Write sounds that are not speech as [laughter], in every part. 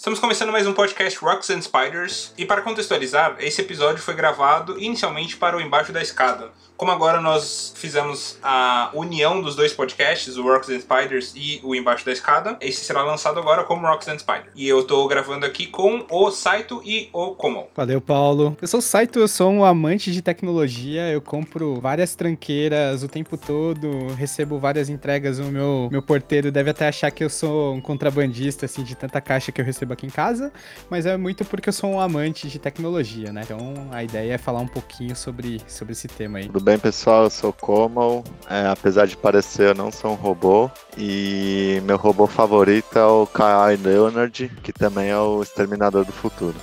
Estamos começando mais um podcast Rocks and Spiders, e para contextualizar, esse episódio foi gravado inicialmente para o Embaixo da Escada. Como agora nós fizemos a união dos dois podcasts, o Rocks and Spiders e o Embaixo da Escada, esse será lançado agora como Rocks and Spiders. E eu estou gravando aqui com o Saito e o Komo. Valeu, Paulo. Eu sou o Saito, eu sou um amante de tecnologia, eu compro várias tranqueiras o tempo todo, recebo várias entregas, o meu, meu porteiro deve até achar que eu sou um contrabandista, assim, de tanta caixa que eu recebo aqui em casa, mas é muito porque eu sou um amante de tecnologia, né? Então a ideia é falar um pouquinho sobre, sobre esse tema aí. Tudo bem, pessoal? Eu sou o Komal. É, apesar de parecer, eu não sou um robô. E meu robô favorito é o Kyle Leonard, que também é o Exterminador do Futuro.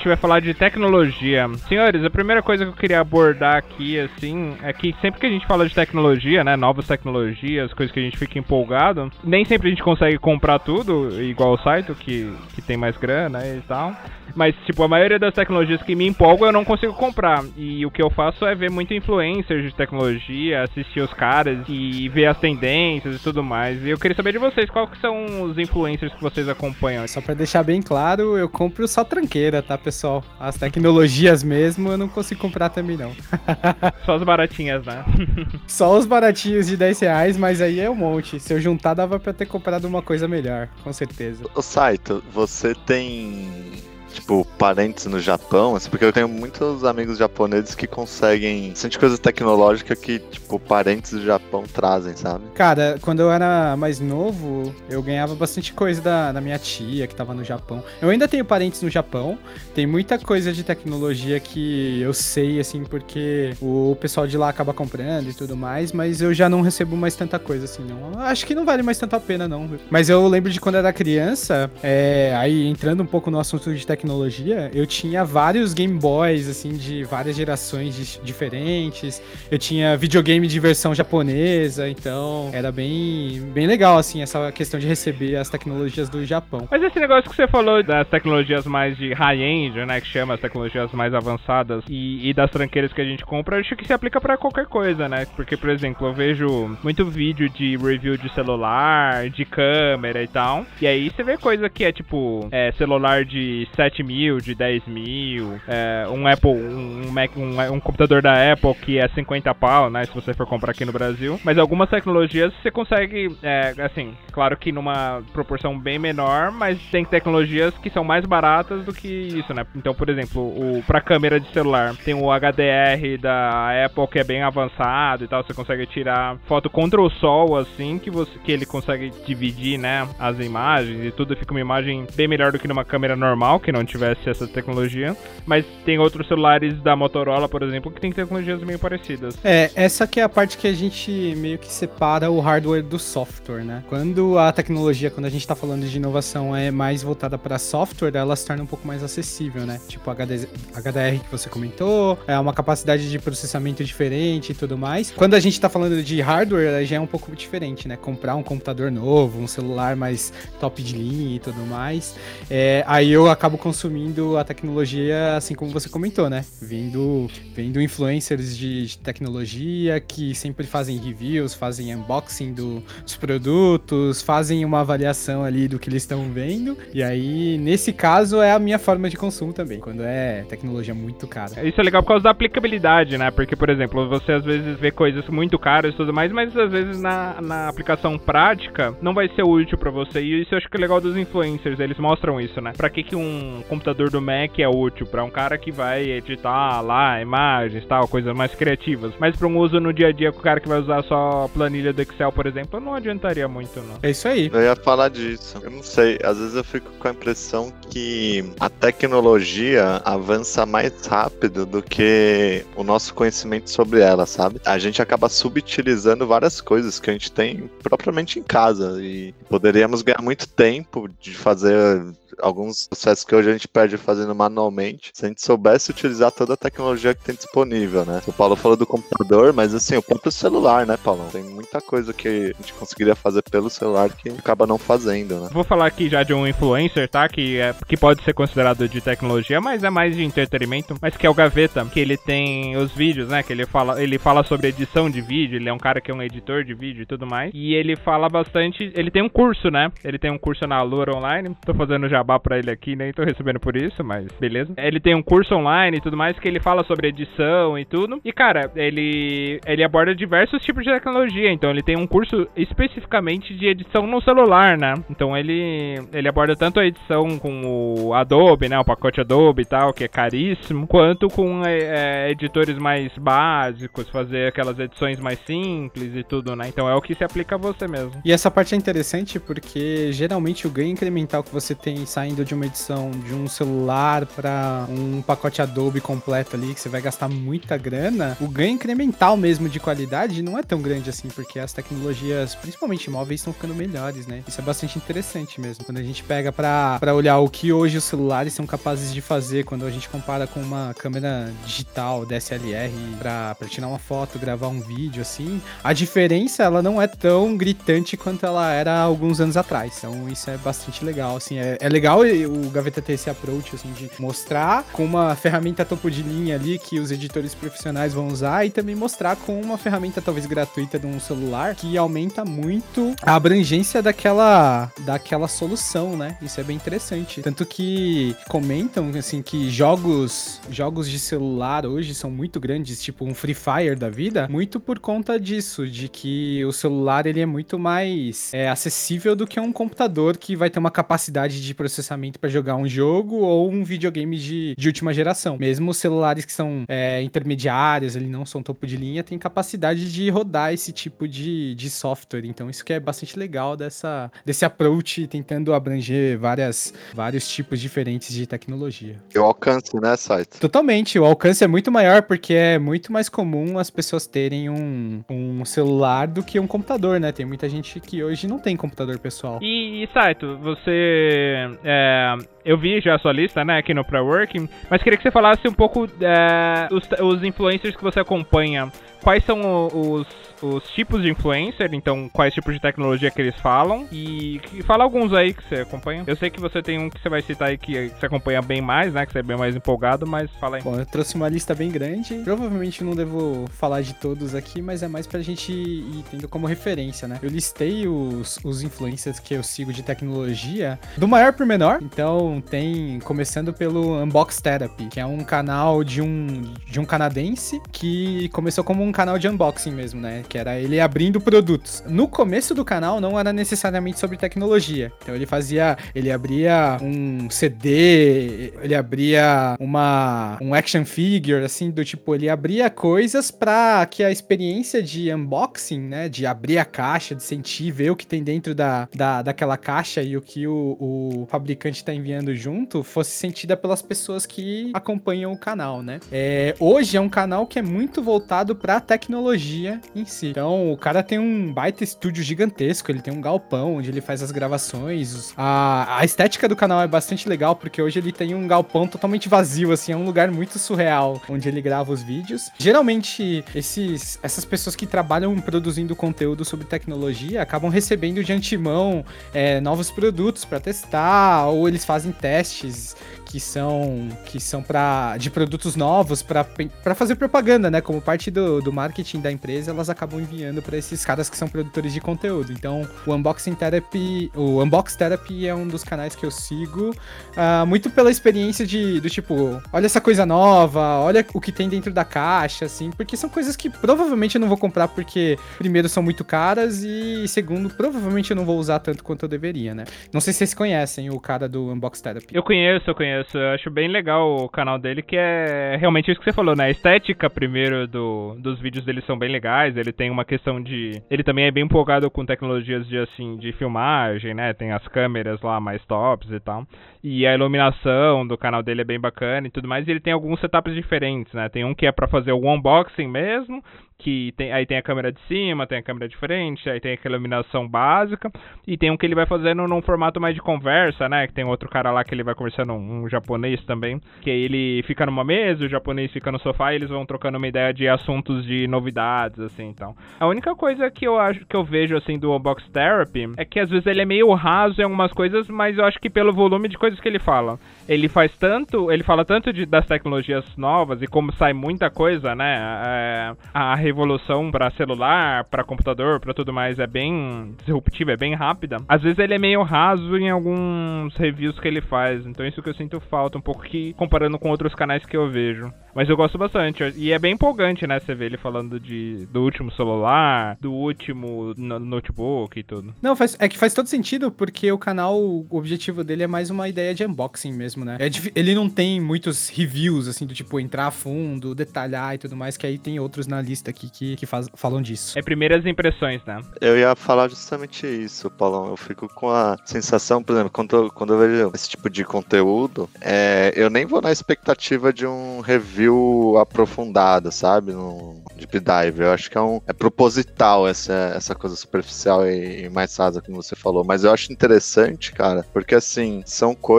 Gente vai falar de tecnologia. Senhores, a primeira coisa que eu queria abordar aqui, assim, é que sempre que a gente fala de tecnologia, né, novas tecnologias, coisas que a gente fica empolgado, nem sempre a gente consegue comprar tudo, igual o site, que, que tem mais grana e tal. Mas, tipo, a maioria das tecnologias que me empolgam eu não consigo comprar. E o que eu faço é ver muito influencers de tecnologia, assistir os caras e ver as tendências e tudo mais. E eu queria saber de vocês, quais são os influencers que vocês acompanham? Só pra deixar bem claro, eu compro só tranqueira, tá, pessoal? As tecnologias mesmo eu não consigo comprar também, não. [laughs] só as baratinhas, né? [laughs] só os baratinhos de 10 reais, mas aí é um monte. Se eu juntar, dava pra ter comprado uma coisa melhor, com certeza. O Saito, você tem tipo, parentes no Japão, assim, porque eu tenho muitos amigos japoneses que conseguem. Sente coisas tecnológicas que, tipo, parentes do Japão trazem, sabe? Cara, quando eu era mais novo, eu ganhava bastante coisa da, da minha tia que tava no Japão. Eu ainda tenho parentes no Japão, tem muita coisa de tecnologia que eu sei, assim, porque o pessoal de lá acaba comprando e tudo mais, mas eu já não recebo mais tanta coisa, assim, não. Acho que não vale mais tanto a pena, não. Mas eu lembro de quando eu era criança, é, aí entrando um pouco no assunto de tecnologia tecnologia, eu tinha vários Game Boys, assim, de várias gerações diferentes. Eu tinha videogame de versão japonesa, então era bem, bem legal, assim, essa questão de receber as tecnologias do Japão. Mas esse negócio que você falou das tecnologias mais de high-end, né, que chama as tecnologias mais avançadas e, e das tranqueiras que a gente compra, acho que se aplica para qualquer coisa, né? Porque, por exemplo, eu vejo muito vídeo de review de celular, de câmera e tal. E aí você vê coisa que é tipo é, celular de 7 7 mil, de 10 mil, é, um Apple, um, Mac, um, um, computador da Apple que é 50 pau, né, se você for comprar aqui no Brasil. Mas algumas tecnologias você consegue, é, assim, claro que numa proporção bem menor, mas tem tecnologias que são mais baratas do que isso, né. Então, por exemplo, o, pra câmera de celular, tem o HDR da Apple que é bem avançado e tal, você consegue tirar foto contra o sol, assim, que, você, que ele consegue dividir, né, as imagens e tudo, fica uma imagem bem melhor do que numa câmera normal, que não não tivesse essa tecnologia. Mas tem outros celulares da Motorola, por exemplo, que tem tecnologias meio parecidas. É, essa que é a parte que a gente meio que separa o hardware do software, né? Quando a tecnologia, quando a gente tá falando de inovação, é mais voltada para software, ela se torna um pouco mais acessível, né? Tipo HD, HDR que você comentou, é uma capacidade de processamento diferente e tudo mais. Quando a gente tá falando de hardware, já é um pouco diferente, né? Comprar um computador novo, um celular mais top de linha e tudo mais. É, aí eu acabo consumindo a tecnologia assim como você comentou, né? Vendo, vendo influencers de, de tecnologia que sempre fazem reviews, fazem unboxing do, dos produtos, fazem uma avaliação ali do que eles estão vendo. E aí, nesse caso, é a minha forma de consumo também, quando é tecnologia muito cara. Isso é legal por causa da aplicabilidade, né? Porque, por exemplo, você às vezes vê coisas muito caras e tudo mais, mas às vezes na, na aplicação prática não vai ser útil para você. E isso eu acho que é legal dos influencers, eles mostram isso, né? Pra que, que um um computador do Mac é útil para um cara que vai editar lá imagens, tal, coisas mais criativas. Mas para um uso no dia a dia com o cara que vai usar só a planilha do Excel, por exemplo, não adiantaria muito, não. É isso aí. Eu ia falar disso. Eu não sei, às vezes eu fico com a impressão que a tecnologia avança mais rápido do que o nosso conhecimento sobre ela, sabe? A gente acaba subutilizando várias coisas que a gente tem propriamente em casa e poderíamos ganhar muito tempo de fazer alguns processos que hoje a gente perde fazendo manualmente, se a gente soubesse utilizar toda a tecnologia que tem disponível, né? O Paulo falou do computador, mas assim, o próprio celular, né, Paulo? Tem muita coisa que a gente conseguiria fazer pelo celular que acaba não fazendo, né? Vou falar aqui já de um influencer, tá? Que, é, que pode ser considerado de tecnologia, mas é mais de entretenimento, mas que é o Gaveta, que ele tem os vídeos, né? Que ele fala, ele fala sobre edição de vídeo, ele é um cara que é um editor de vídeo e tudo mais. E ele fala bastante. Ele tem um curso, né? Ele tem um curso na Lura Online. Tô fazendo jabá pra ele aqui, nem tô recebendo por isso, mas beleza. Ele tem um curso online e tudo mais que ele fala sobre edição e tudo. E cara, ele ele aborda diversos tipos de tecnologia. Então ele tem um curso especificamente de edição no celular, né? Então ele ele aborda tanto a edição com o Adobe, né? O pacote Adobe e tal, que é caríssimo, quanto com é, é, editores mais básicos, fazer aquelas edições mais simples e tudo, né? Então é o que se aplica a você mesmo. E essa parte é interessante porque geralmente o ganho incremental que você tem saindo de uma edição de um celular para um pacote Adobe completo ali, que você vai gastar muita grana, o ganho incremental mesmo de qualidade não é tão grande assim, porque as tecnologias, principalmente móveis, estão ficando melhores, né? Isso é bastante interessante mesmo. Quando a gente pega para olhar o que hoje os celulares são capazes de fazer, quando a gente compara com uma câmera digital, DSLR, para tirar uma foto, gravar um vídeo, assim, a diferença ela não é tão gritante quanto ela era alguns anos atrás. Então isso é bastante legal, assim, é, é legal o Gaveta ter esse approach, assim, de mostrar com uma ferramenta topo de linha ali que os editores profissionais vão usar e também mostrar com uma ferramenta talvez gratuita de um celular que aumenta muito a abrangência daquela, daquela solução, né? Isso é bem interessante. Tanto que comentam, assim, que jogos, jogos de celular hoje são muito grandes, tipo um Free Fire da vida, muito por conta disso, de que o celular ele é muito mais é, acessível do que um computador que vai ter uma capacidade de processamento para jogar um jogo ou um videogame de, de última geração. Mesmo os celulares que são é, intermediários, eles não são topo de linha, têm capacidade de rodar esse tipo de, de software. Então isso que é bastante legal dessa, desse approach tentando abranger várias, vários tipos diferentes de tecnologia. E o alcance, né, site? Totalmente, o alcance é muito maior porque é muito mais comum as pessoas terem um, um celular do que um computador, né? Tem muita gente que hoje não tem computador pessoal. E, e Saito, você é, eu vi já a sua lista, né, aqui no Pre-Working, mas queria que você falasse um pouco é, os, os influencers que você acompanha. Quais são os, os tipos de influencer, então quais tipos de tecnologia que eles falam e, fala alguns aí que você acompanha. Eu sei que você tem um que você vai citar aí que você acompanha bem mais, né, que você é bem mais empolgado, mas fala aí. Bom, eu trouxe uma lista bem grande. Provavelmente não devo falar de todos aqui, mas é mais pra gente ir tendo como referência, né? Eu listei os, os influencers que eu sigo de tecnologia do maior pro menor. Então tem começando pelo Unbox Therapy, que é um canal de um de um canadense que começou como um canal de unboxing mesmo, né? Que era ele abrindo produtos. No começo do canal não era necessariamente sobre tecnologia. Então ele fazia, ele abria um CD, ele abria uma um action figure assim do tipo, ele abria coisas para que a experiência de unboxing, né, de abrir a caixa, de sentir, ver o que tem dentro da, da daquela caixa e o que o, o fabricante está enviando junto, fosse sentida pelas pessoas que acompanham o canal, né? É, hoje é um canal que é muito voltado para tecnologia em si. Então, o cara tem um baita estúdio gigantesco, ele tem um galpão onde ele faz as gravações. A, a estética do canal é bastante legal, porque hoje ele tem um galpão totalmente vazio, assim, é um lugar muito surreal onde ele grava os vídeos. Geralmente, esses, essas pessoas que trabalham produzindo conteúdo sobre tecnologia acabam recebendo de antemão é, novos produtos para testar, ou eles fazem testes que são que são para de produtos novos para fazer propaganda, né? Como parte do, do marketing da empresa, elas acabam enviando para esses caras que são produtores de conteúdo. Então, o Unboxing Therapy, o Unbox Therapy é um dos canais que eu sigo, uh, muito pela experiência de do tipo, olha essa coisa nova, olha o que tem dentro da caixa, assim, porque são coisas que provavelmente eu não vou comprar porque primeiro são muito caras e segundo provavelmente eu não vou usar tanto quanto eu deveria, né? Não sei se vocês conhecem o cara do Unbox Therapy. Eu conheço, eu conheço conheço. Eu acho bem legal o canal dele, que é realmente isso que você falou, né? A estética, primeiro, do, dos vídeos dele são bem legais. Ele tem uma questão de. Ele também é bem empolgado com tecnologias de assim, de filmagem, né? Tem as câmeras lá mais tops e tal. E a iluminação do canal dele é bem bacana e tudo mais. E ele tem alguns setups diferentes, né? Tem um que é para fazer o unboxing mesmo, que tem, aí tem a câmera de cima, tem a câmera de frente, aí tem aquela iluminação básica, e tem um que ele vai fazendo num formato mais de conversa, né? Que tem outro cara lá que ele vai conversando, um, um japonês também, que ele fica numa mesa, o japonês fica no sofá e eles vão trocando uma ideia de assuntos de novidades, assim, então. A única coisa que eu acho que eu vejo assim do Unbox Therapy é que às vezes ele é meio raso em algumas coisas, mas eu acho que pelo volume de coisas que ele fala. Ele faz tanto, ele fala tanto de, das tecnologias novas e como sai muita coisa, né? É, a revolução para celular, para computador, para tudo mais é bem disruptiva, é bem rápida. Às vezes ele é meio raso em alguns reviews que ele faz, então isso que eu sinto falta um pouco que comparando com outros canais que eu vejo. Mas eu gosto bastante e é bem empolgante, né? Você vê ele falando de do último celular, do último notebook e tudo. Não, faz, é que faz todo sentido porque o canal, o objetivo dele é mais uma ideia de unboxing mesmo, né? É, ele não tem muitos reviews assim do tipo entrar a fundo, detalhar e tudo mais, que aí tem outros na lista aqui que, que faz, falam disso. É primeiras impressões, né? Eu ia falar justamente isso, Paulão. Eu fico com a sensação, por exemplo, quando eu, quando eu vejo esse tipo de conteúdo, é, eu nem vou na expectativa de um review aprofundado, sabe? No Deep Dive. Eu acho que é, um, é proposital essa, essa coisa superficial e, e mais rasa, como você falou. Mas eu acho interessante, cara, porque assim, são coisas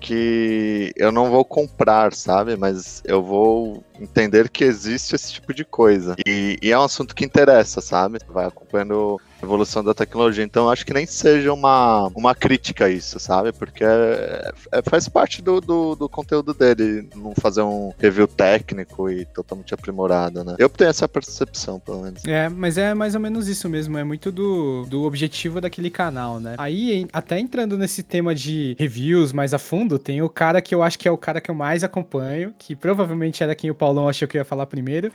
que eu não vou comprar, sabe? Mas eu vou entender que existe esse tipo de coisa. E, e, é um assunto que interessa, sabe? Vai acompanhando evolução da tecnologia. Então acho que nem seja uma, uma crítica a isso, sabe? Porque é, é, faz parte do, do, do, conteúdo dele não fazer um review técnico e totalmente aprimorado, né? Eu tenho essa percepção, pelo menos. É, mas é mais ou menos isso mesmo. É muito do, do objetivo daquele canal, né? Aí, até entrando nesse tema de reviews mais a fundo, tem o cara que eu acho que é o cara que eu mais acompanho, que provavelmente era quem o Paulão achou que eu ia falar primeiro,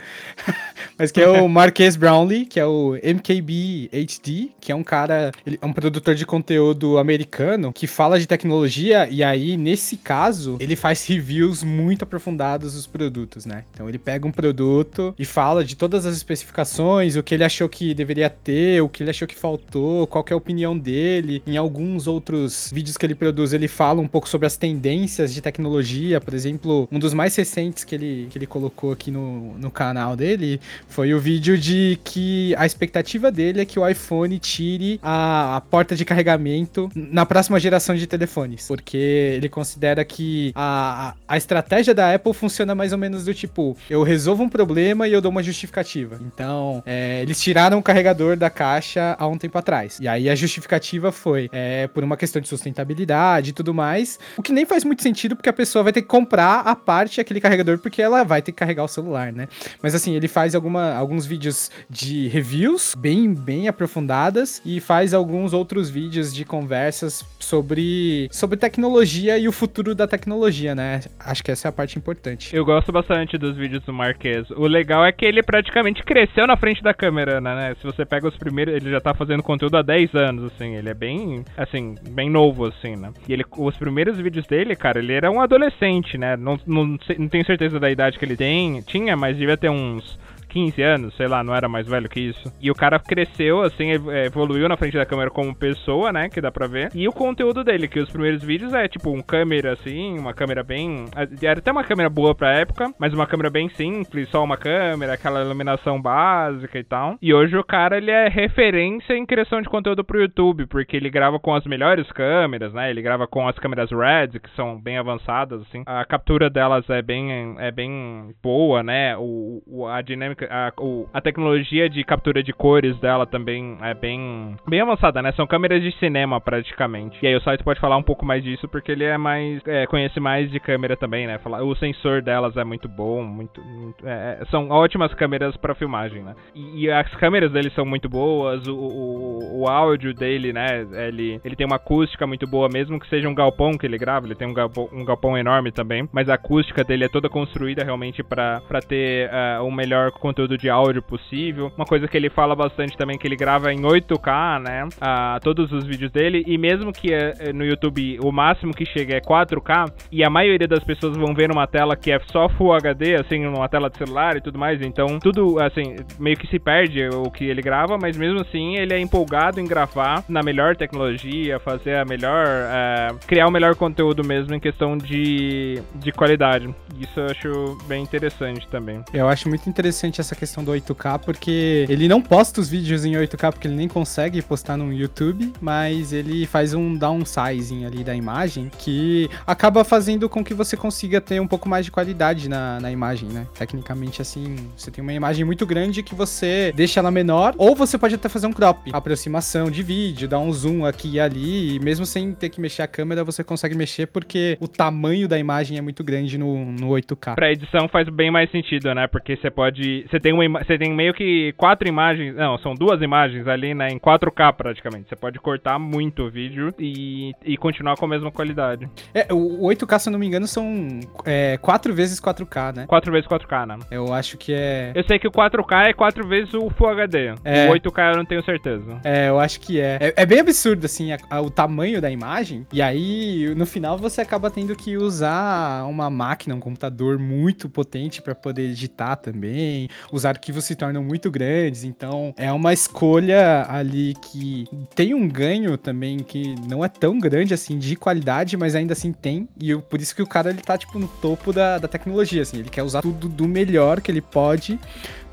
[laughs] mas que é o [laughs] Marques Brownlee, que é o MKB HD, que é um cara, ele é um produtor de conteúdo americano que fala de tecnologia e aí, nesse caso, ele faz reviews muito aprofundados dos produtos, né? Então ele pega um produto e fala de todas as especificações, o que ele achou que deveria ter, o que ele achou que faltou, qual que é a opinião dele. Em alguns outros vídeos que ele produz, ele fala um pouco sobre as tendências de tecnologia, por exemplo, um dos mais recentes que ele, que ele colocou aqui no, no canal dele foi o vídeo de que a expectativa dele é que o iPhone tire a, a porta de carregamento na próxima geração de telefones. Porque ele considera que a, a estratégia da Apple funciona mais ou menos do tipo: eu resolvo um problema e eu dou uma justificativa. Então, é, eles tiraram o carregador da caixa há um tempo atrás. E aí a justificativa foi é, por uma questão de sustentabilidade e tudo mais. O que nem faz muito sentido, porque a pessoa vai ter que comprar a parte aquele carregador, porque ela vai ter que carregar o celular, né? Mas assim, ele faz alguma, alguns vídeos de reviews bem, bem aprofundadas e faz alguns outros vídeos de conversas sobre, sobre tecnologia e o futuro da tecnologia, né? Acho que essa é a parte importante. Eu gosto bastante dos vídeos do Marques. O legal é que ele praticamente cresceu na frente da câmera, né? Se você pega os primeiros, ele já tá fazendo conteúdo há 10 anos, assim, ele é bem, assim, bem novo, assim, né? E ele, os primeiros vídeos dele, cara, ele era um adolescente, né? Não, não, não tenho certeza da idade que ele tem, tinha, mas devia ter uns 15 anos, sei lá, não era mais velho que isso. E o cara cresceu, assim, evoluiu na frente da câmera como pessoa, né? Que dá pra ver. E o conteúdo dele, que os primeiros vídeos é tipo um câmera, assim, uma câmera bem. Era até uma câmera boa pra época, mas uma câmera bem simples, só uma câmera, aquela iluminação básica e tal. E hoje o cara, ele é referência em criação de conteúdo pro YouTube, porque ele grava com as melhores câmeras, né? Ele grava com as câmeras RED, que são bem avançadas, assim. A captura delas é bem, é bem boa, né? O, a dinâmica a, o, a tecnologia de captura de cores dela também é bem, bem avançada, né? São câmeras de cinema praticamente. E aí o site pode falar um pouco mais disso porque ele é mais. É, conhece mais de câmera também, né? O sensor delas é muito bom, muito. muito é, é são ótimas câmeras para filmagem, né? E, e, as câmeras dele são muito boas, o, o, o, áudio dele, né? Ele, ele tem uma acústica muito boa, mesmo que seja um galpão que ele grava, ele tem um galpão, um galpão enorme também, mas a acústica dele é toda construída realmente para ter uh, um melhor conteúdo de áudio possível. Uma coisa que ele fala bastante também que ele grava em 8K, né? Uh, todos os vídeos dele e mesmo que uh, no YouTube o máximo que chega é 4K e a maioria das pessoas vão ver numa tela que é só Full HD, assim, numa tela de celular e tudo mais, então tudo assim meio que se perde o que ele grava, mas mesmo assim ele é empolgado em gravar na melhor tecnologia, fazer a melhor, uh, criar o melhor conteúdo mesmo em questão de, de qualidade. Isso eu acho bem interessante também. Eu acho muito interessante essa questão do 8K, porque ele não posta os vídeos em 8K porque ele nem consegue postar no YouTube, mas ele faz um downsizing ali da imagem que acaba fazendo com que você consiga ter um pouco mais de qualidade na, na imagem, né? Tecnicamente, assim, você tem uma imagem muito grande que você deixa ela menor, ou você pode até fazer um crop, aproximação de vídeo, dar um zoom aqui e ali, e mesmo sem ter que mexer a câmera, você consegue mexer porque o tamanho da imagem é muito grande no, no 8K. Pra edição faz bem mais sentido, né? Porque você pode. Você tem, uma, você tem meio que quatro imagens. Não, são duas imagens ali, né? Em 4K praticamente. Você pode cortar muito o vídeo e, e continuar com a mesma qualidade. É, o 8K, se eu não me engano, são é, 4 vezes 4K, né? 4 vezes 4K, né? Eu acho que é. Eu sei que o 4K é 4 vezes o Full HD. É. O 8K eu não tenho certeza. É, eu acho que é. É, é bem absurdo, assim, a, a, o tamanho da imagem. E aí, no final, você acaba tendo que usar uma máquina, um computador muito potente para poder editar também. Os arquivos se tornam muito grandes. Então, é uma escolha ali que tem um ganho também que não é tão grande assim de qualidade, mas ainda assim tem. E eu, por isso que o cara ele tá tipo no topo da, da tecnologia, assim. Ele quer usar tudo do melhor que ele pode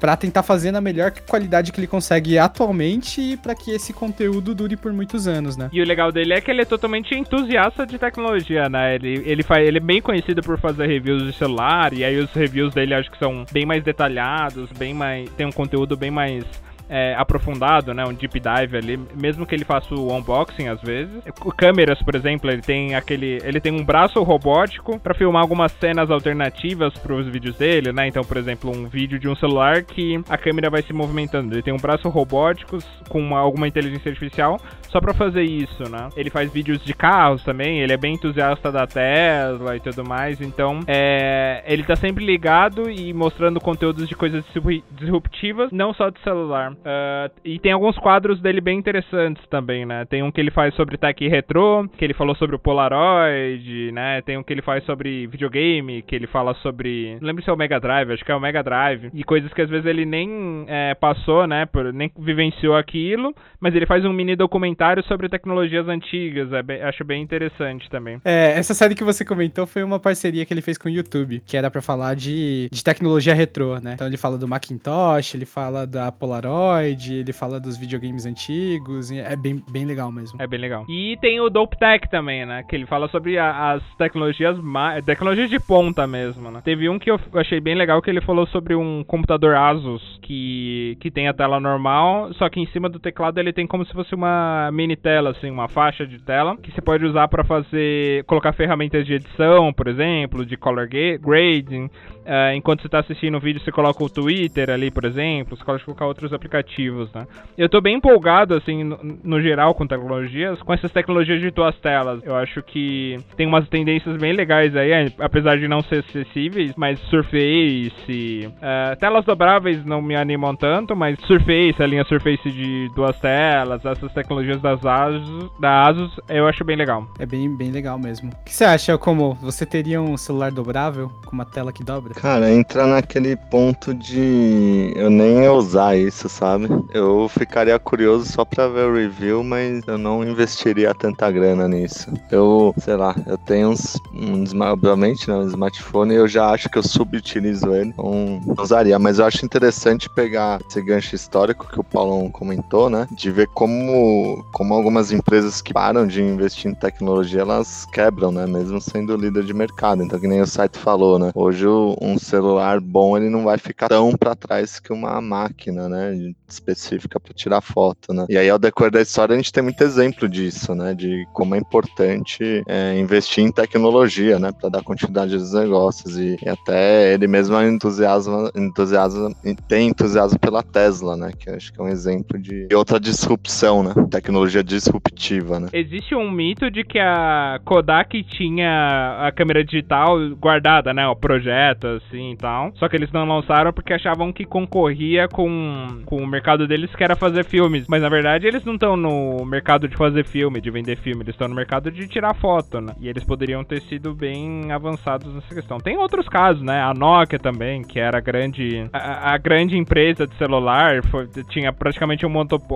para tentar fazer na melhor qualidade que ele consegue atualmente para que esse conteúdo dure por muitos anos, né? E o legal dele é que ele é totalmente entusiasta de tecnologia, né? Ele, ele, faz, ele é bem conhecido por fazer reviews de celular, e aí os reviews dele acho que são bem mais detalhados, bem mais. tem um conteúdo bem mais é, aprofundado, né, um deep dive ali, mesmo que ele faça o unboxing às vezes. Câmeras, por exemplo, ele tem aquele, ele tem um braço robótico para filmar algumas cenas alternativas para os vídeos dele, né? Então, por exemplo, um vídeo de um celular que a câmera vai se movimentando. Ele tem um braço robótico com uma, alguma inteligência artificial só para fazer isso, né? Ele faz vídeos de carros também, ele é bem entusiasta da Tesla e tudo mais, então é, ele tá sempre ligado e mostrando conteúdos de coisas disruptivas, não só de celular. Uh, e tem alguns quadros dele bem interessantes também, né? Tem um que ele faz sobre tech retro, que ele falou sobre o Polaroid, né? Tem um que ele faz sobre videogame, que ele fala sobre. Não lembro se é o Mega Drive, acho que é o Mega Drive. E coisas que às vezes ele nem é, passou, né? Por, nem vivenciou aquilo, mas ele faz um mini documentário sobre tecnologias antigas. É bem, acho bem interessante também. É, essa série que você comentou foi uma parceria que ele fez com o YouTube, que era para falar de, de tecnologia retrô, né? Então ele fala do Macintosh, ele fala da Polaroid ele fala dos videogames antigos, é bem, bem legal mesmo. É bem legal. E tem o Dope Tech também, né? Que ele fala sobre a, as tecnologias, tecnologias de ponta mesmo, né? Teve um que eu achei bem legal que ele falou sobre um computador Asus que, que tem a tela normal, só que em cima do teclado ele tem como se fosse uma mini tela, assim, uma faixa de tela, que você pode usar para fazer, colocar ferramentas de edição, por exemplo, de color grading. Uh, enquanto você está assistindo o vídeo, você coloca o Twitter ali, por exemplo, você pode colocar outros aplicativos né? Eu tô bem empolgado, assim, no, no, geral com tecnologias, com essas tecnologias de duas telas. Eu acho que tem umas tendências bem legais aí, é, apesar de não ser acessíveis, mas Surface, uh, telas dobráveis não me animam tanto, mas Surface, a linha Surface de duas telas, essas tecnologias das Asus, da Asus, eu acho bem legal. É bem, bem legal mesmo. O que você acha, como você teria um celular dobrável com uma tela que dobra? Cara, entra naquele ponto de eu nem usar isso, sabe? Eu ficaria curioso só pra ver o review, mas eu não investiria tanta grana nisso. Eu, sei lá, eu tenho uns, um, obviamente, né, um smartphone e eu já acho que eu subutilizo ele, então não usaria. Mas eu acho interessante pegar esse gancho histórico que o Paulão comentou, né? De ver como, como algumas empresas que param de investir em tecnologia, elas quebram, né? Mesmo sendo líder de mercado. Então, que nem o site falou, né? Hoje um celular bom, ele não vai ficar tão para trás que uma máquina, né? específica para tirar foto, né? E aí, ao decorrer da história, a gente tem muito exemplo disso, né? De como é importante é, investir em tecnologia, né? Para dar continuidade aos negócios. E, e até ele mesmo é entusiasma, entusiasma, tem entusiasmo pela Tesla, né? Que acho que é um exemplo de outra disrupção, né? Tecnologia disruptiva, né? Existe um mito de que a Kodak tinha a câmera digital guardada, né? O projeto, assim e tal. Só que eles não lançaram porque achavam que concorria com, com o mercado deles, que era fazer filmes. Mas na verdade eles não estão no mercado de fazer filme, de vender filme. Eles estão no mercado de tirar foto, né? E eles poderiam ter sido bem avançados nessa questão. Tem outros casos, né? A Nokia também, que era a grande, a, a grande empresa de celular, foi, tinha praticamente um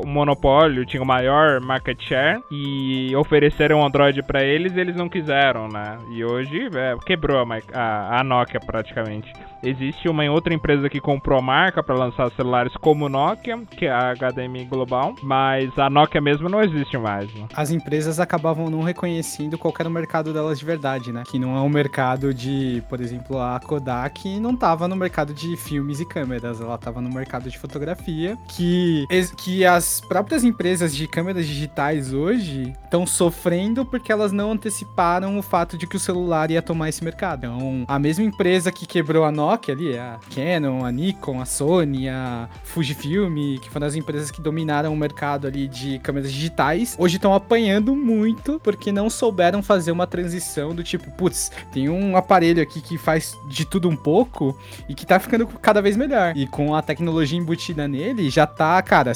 monopólio, tinha o maior market share e ofereceram um Android para eles eles não quiseram, né? E hoje é, quebrou a, a, a Nokia praticamente. Existe uma outra empresa que comprou a marca para lançar celulares como Nokia, que é a HDMI Global, mas a Nokia mesmo não existe mais. Né? As empresas acabavam não reconhecendo qual era o mercado delas de verdade, né? Que não é um mercado de, por exemplo, a Kodak não estava no mercado de filmes e câmeras, ela estava no mercado de fotografia, que, que as próprias empresas de câmeras digitais hoje estão sofrendo porque elas não anteciparam o fato de que o celular ia tomar esse mercado. Então, a mesma empresa que quebrou a Nokia ali, a Canon, a Nikon, a Sony, a Fujifilm, que foram as empresas que dominaram o mercado ali de câmeras digitais, hoje estão apanhando muito porque não souberam fazer uma transição do tipo, putz, tem um aparelho aqui que faz de tudo um pouco e que tá ficando cada vez melhor. E com a tecnologia embutida nele, já tá, cara,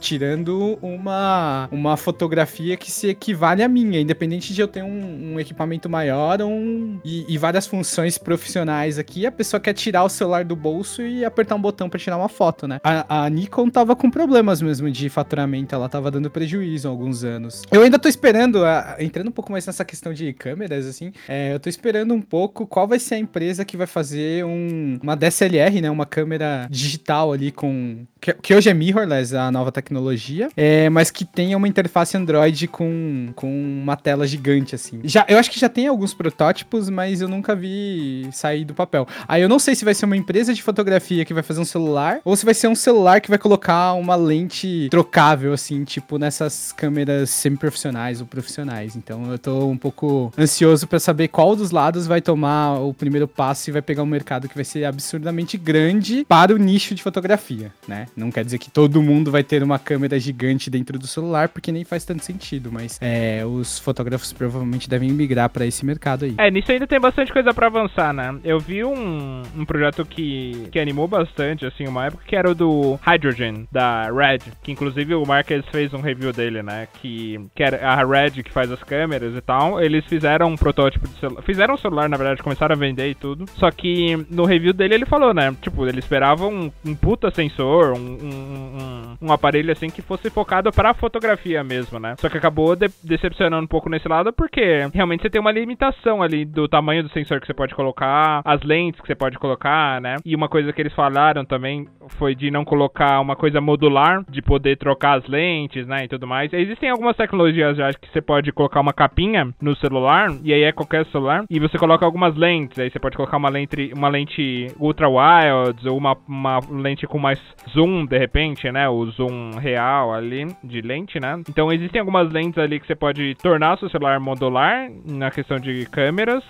tirando uma, uma fotografia que se equivale à minha, independente de eu ter um, um equipamento maior um, e, e, várias funções profissionais aqui, a pessoa quer tirar o celular do bolso e apertar um botão para tirar uma foto, né? A, a, Nikon tava com problemas mesmo de faturamento, ela tava dando prejuízo há alguns anos. Eu ainda tô esperando, a, entrando um pouco mais nessa questão de câmeras, assim, é, eu tô esperando um pouco qual vai ser a empresa que vai fazer um, uma DSLR, né? Uma câmera digital ali com. Que, que hoje é mirrorless, a nova tecnologia tecnologia, é, mas que tenha uma interface Android com, com uma tela gigante, assim. Já, eu acho que já tem alguns protótipos, mas eu nunca vi sair do papel. Aí eu não sei se vai ser uma empresa de fotografia que vai fazer um celular, ou se vai ser um celular que vai colocar uma lente trocável, assim, tipo nessas câmeras semi-profissionais ou profissionais. Então eu tô um pouco ansioso para saber qual dos lados vai tomar o primeiro passo e vai pegar um mercado que vai ser absurdamente grande para o nicho de fotografia, né? Não quer dizer que todo mundo vai ter uma uma câmera gigante dentro do celular, porque nem faz tanto sentido, mas é, os fotógrafos provavelmente devem migrar para esse mercado aí. É, nisso ainda tem bastante coisa para avançar, né? Eu vi um, um projeto que, que animou bastante, assim, uma época, que era o do Hydrogen, da Red, que inclusive o Marques fez um review dele, né? Que, que era a Red que faz as câmeras e tal. Eles fizeram um protótipo de celular. Fizeram um celular, na verdade, começaram a vender e tudo. Só que no review dele ele falou, né? Tipo, ele esperava um, um puta sensor, um, um, um, um aparelho assim que fosse focado para fotografia mesmo, né? Só que acabou de decepcionando um pouco nesse lado porque realmente você tem uma limitação ali do tamanho do sensor que você pode colocar, as lentes que você pode colocar, né? E uma coisa que eles falaram também foi de não colocar uma coisa modular, de poder trocar as lentes, né, e tudo mais. Existem algumas tecnologias já que você pode colocar uma capinha no celular e aí é qualquer celular e você coloca algumas lentes, aí você pode colocar uma lente, uma lente ultra wide ou uma, uma lente com mais zoom de repente, né? O zoom real ali de lente, né? Então existem algumas lentes ali que você pode tornar seu celular modular na questão de câmeras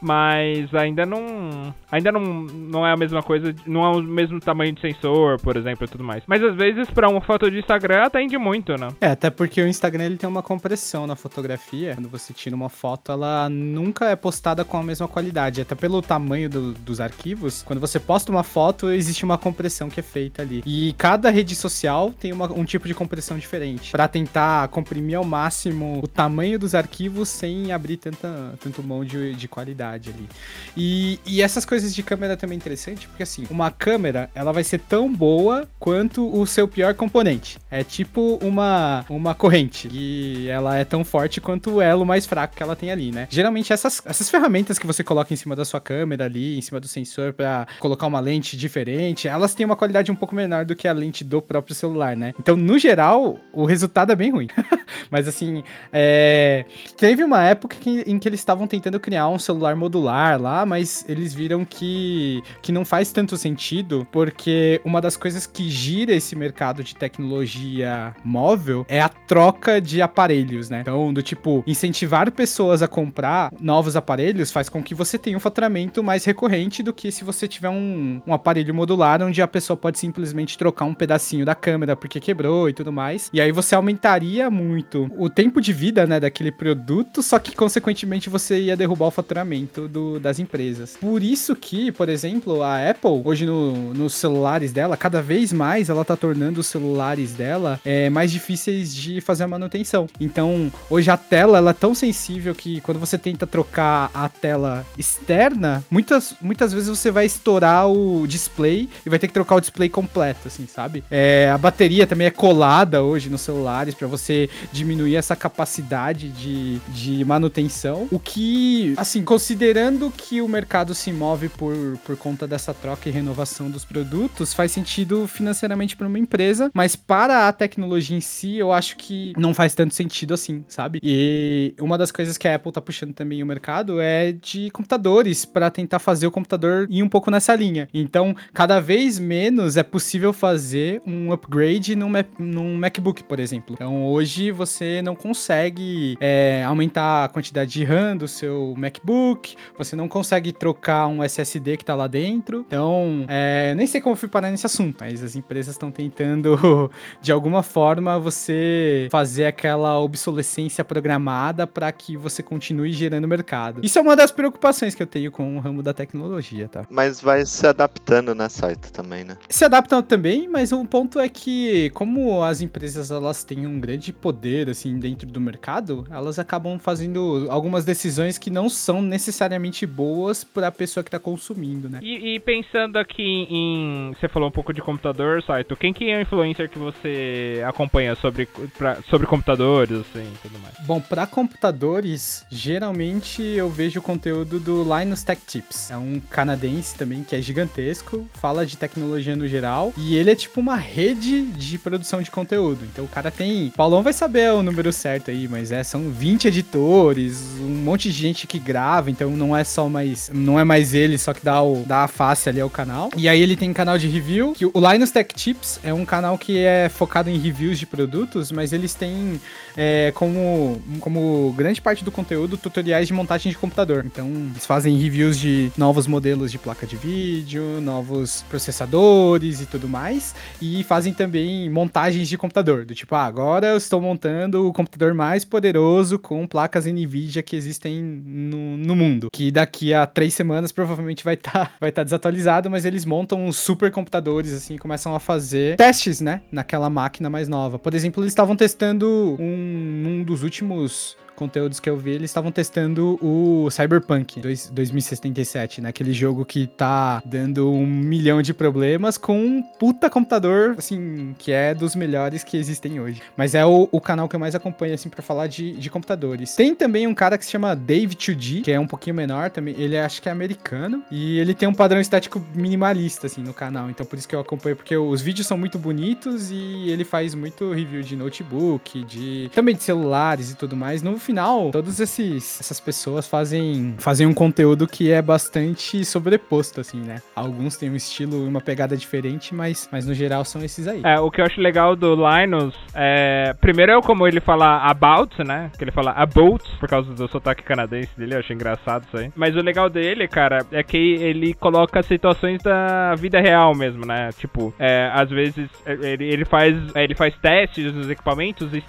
mas ainda não ainda não, não é a mesma coisa, não é o mesmo tamanho de sensor, por exemplo, e tudo mais. Mas às vezes para uma foto de Instagram atende muito, né? É, até porque o Instagram ele tem uma compressão na fotografia. Quando você tira uma foto, ela nunca é postada com a mesma qualidade, até pelo tamanho do, dos arquivos. Quando você posta uma foto, existe uma compressão que é feita ali. E cada rede social tem uma, um tipo de compressão diferente, para tentar comprimir ao máximo o tamanho dos arquivos sem abrir tanta, tanto mão de, de qualidade ali. E, e essas coisas de câmera também é interessante, porque assim, uma câmera, ela vai ser tão boa quanto o seu pior componente. É tipo uma, uma corrente, e ela é tão forte quanto o elo mais fraco que ela tem ali, né? Geralmente essas, essas ferramentas que você coloca em cima da sua câmera ali, em cima do sensor para colocar uma lente diferente, elas têm uma qualidade um pouco menor do que a lente do próprio celular, né? Então, no geral, o resultado é bem ruim. [laughs] Mas assim, é... teve uma época que, em que eles estavam tentando criar um celular modular lá, mas eles viram que, que não faz tanto sentido, porque uma das coisas que gira esse mercado de tecnologia móvel é a troca de aparelhos, né? Então, do tipo, incentivar pessoas a comprar novos aparelhos faz com que você tenha um faturamento mais recorrente do que se você tiver um, um aparelho modular onde a pessoa pode simplesmente trocar um pedacinho da câmera porque quebrou e tudo mais. E aí você aumentaria muito o tempo de vida, né, daquele produto, só que consequentemente você ia derrubar o faturamento do, das empresas. Por isso que, por exemplo, a Apple, hoje no, nos celulares dela, cada vez mais ela tá tornando os celulares dela é, mais difíceis de fazer a manutenção. Então, hoje a tela ela é tão sensível que quando você tenta trocar a tela externa, muitas, muitas vezes você vai estourar o display e vai ter que trocar o display completo, assim, sabe? É, a bateria também é colada hoje nos celulares para você diminuir essa capacidade de, de manutenção. O que, assim, considerando que o mercado se move por, por conta dessa troca e renovação dos produtos, faz sentido financeiramente para uma empresa, mas para a tecnologia em si, eu acho que não faz tanto sentido assim, sabe? E uma das coisas que a Apple tá puxando também o mercado é de computadores para tentar fazer o computador ir um pouco nessa linha. Então, cada vez menos é possível fazer um upgrade num, num MacBook, por exemplo. Então, hoje você não consegue é, aumentar a quantidade de RAM do seu MacBook, você não consegue trocar um SSD que tá lá dentro. Então, é, nem sei como fui parar nesse assunto, mas as empresas estão tentando, [laughs] de alguma forma, você fazer aquela obsolescência programada para que você continue gerando mercado. Isso é uma das preocupações que eu tenho com o ramo da tecnologia, tá? Mas vai se adaptando, né, site também, né? Se adaptam também, mas um ponto é que, como as empresas elas têm um grande poder assim dentro do mercado, elas acabam fazendo algumas decisões que não são necessariamente boas para a pessoa que está consumindo, né? E, e, pensando aqui em, você falou um pouco de computador, Saito. Quem que é o influencer que você acompanha sobre, pra, sobre computadores, assim, tudo mais? Bom, para computadores, geralmente eu vejo o conteúdo do Linus Tech Tips. É um canadense também que é gigantesco, fala de tecnologia no geral e ele é tipo uma rede de produção de conteúdo. Então o cara tem, Paulão vai saber o número certo aí, mas é são 20 editores, um monte de gente que grava, então não é só mais, não é mais ele, só que dá o dá a face ali ao canal. E aí ele tem canal de review, que o Linus Tech Tips é um canal que é focado em reviews de produtos, mas eles têm é, como, como grande parte do conteúdo tutoriais de montagem de computador. Então, eles fazem reviews de novos modelos de placa de vídeo, novos processadores e tudo mais, e fazem também montagens de computador, do tipo, ah, agora eu estou montando o computador mais poderoso com placas NVIDIA que existem no, no mundo, que daqui a três semanas provavelmente vai estar tá, [laughs] vai tá desatualizado, mas eles montam uns super computadores, assim, começam a fazer testes, né, naquela máquina mais nova. Por exemplo, eles estavam testando um, um dos últimos conteúdos que eu vi, eles estavam testando o Cyberpunk 2077, né? Aquele jogo que tá dando um milhão de problemas com um puta computador, assim, que é dos melhores que existem hoje. Mas é o, o canal que eu mais acompanho, assim, para falar de, de computadores. Tem também um cara que se chama Dave 2D, que é um pouquinho menor também. Ele acho que é americano. E ele tem um padrão estético minimalista, assim, no canal. Então por isso que eu acompanho, porque os vídeos são muito bonitos e ele faz muito review de notebook, de também de celulares e tudo mais. No final, todas essas pessoas fazem, fazem um conteúdo que é bastante sobreposto, assim, né? Alguns têm um estilo e uma pegada diferente, mas, mas no geral são esses aí. É, o que eu acho legal do Linus é. Primeiro é como ele fala about, né? Que ele fala about, por causa do sotaque canadense dele, eu achei engraçado isso aí. Mas o legal dele, cara, é que ele coloca situações da vida real mesmo, né? Tipo, é, às vezes é, ele, ele, faz, é, ele faz testes dos equipamentos de,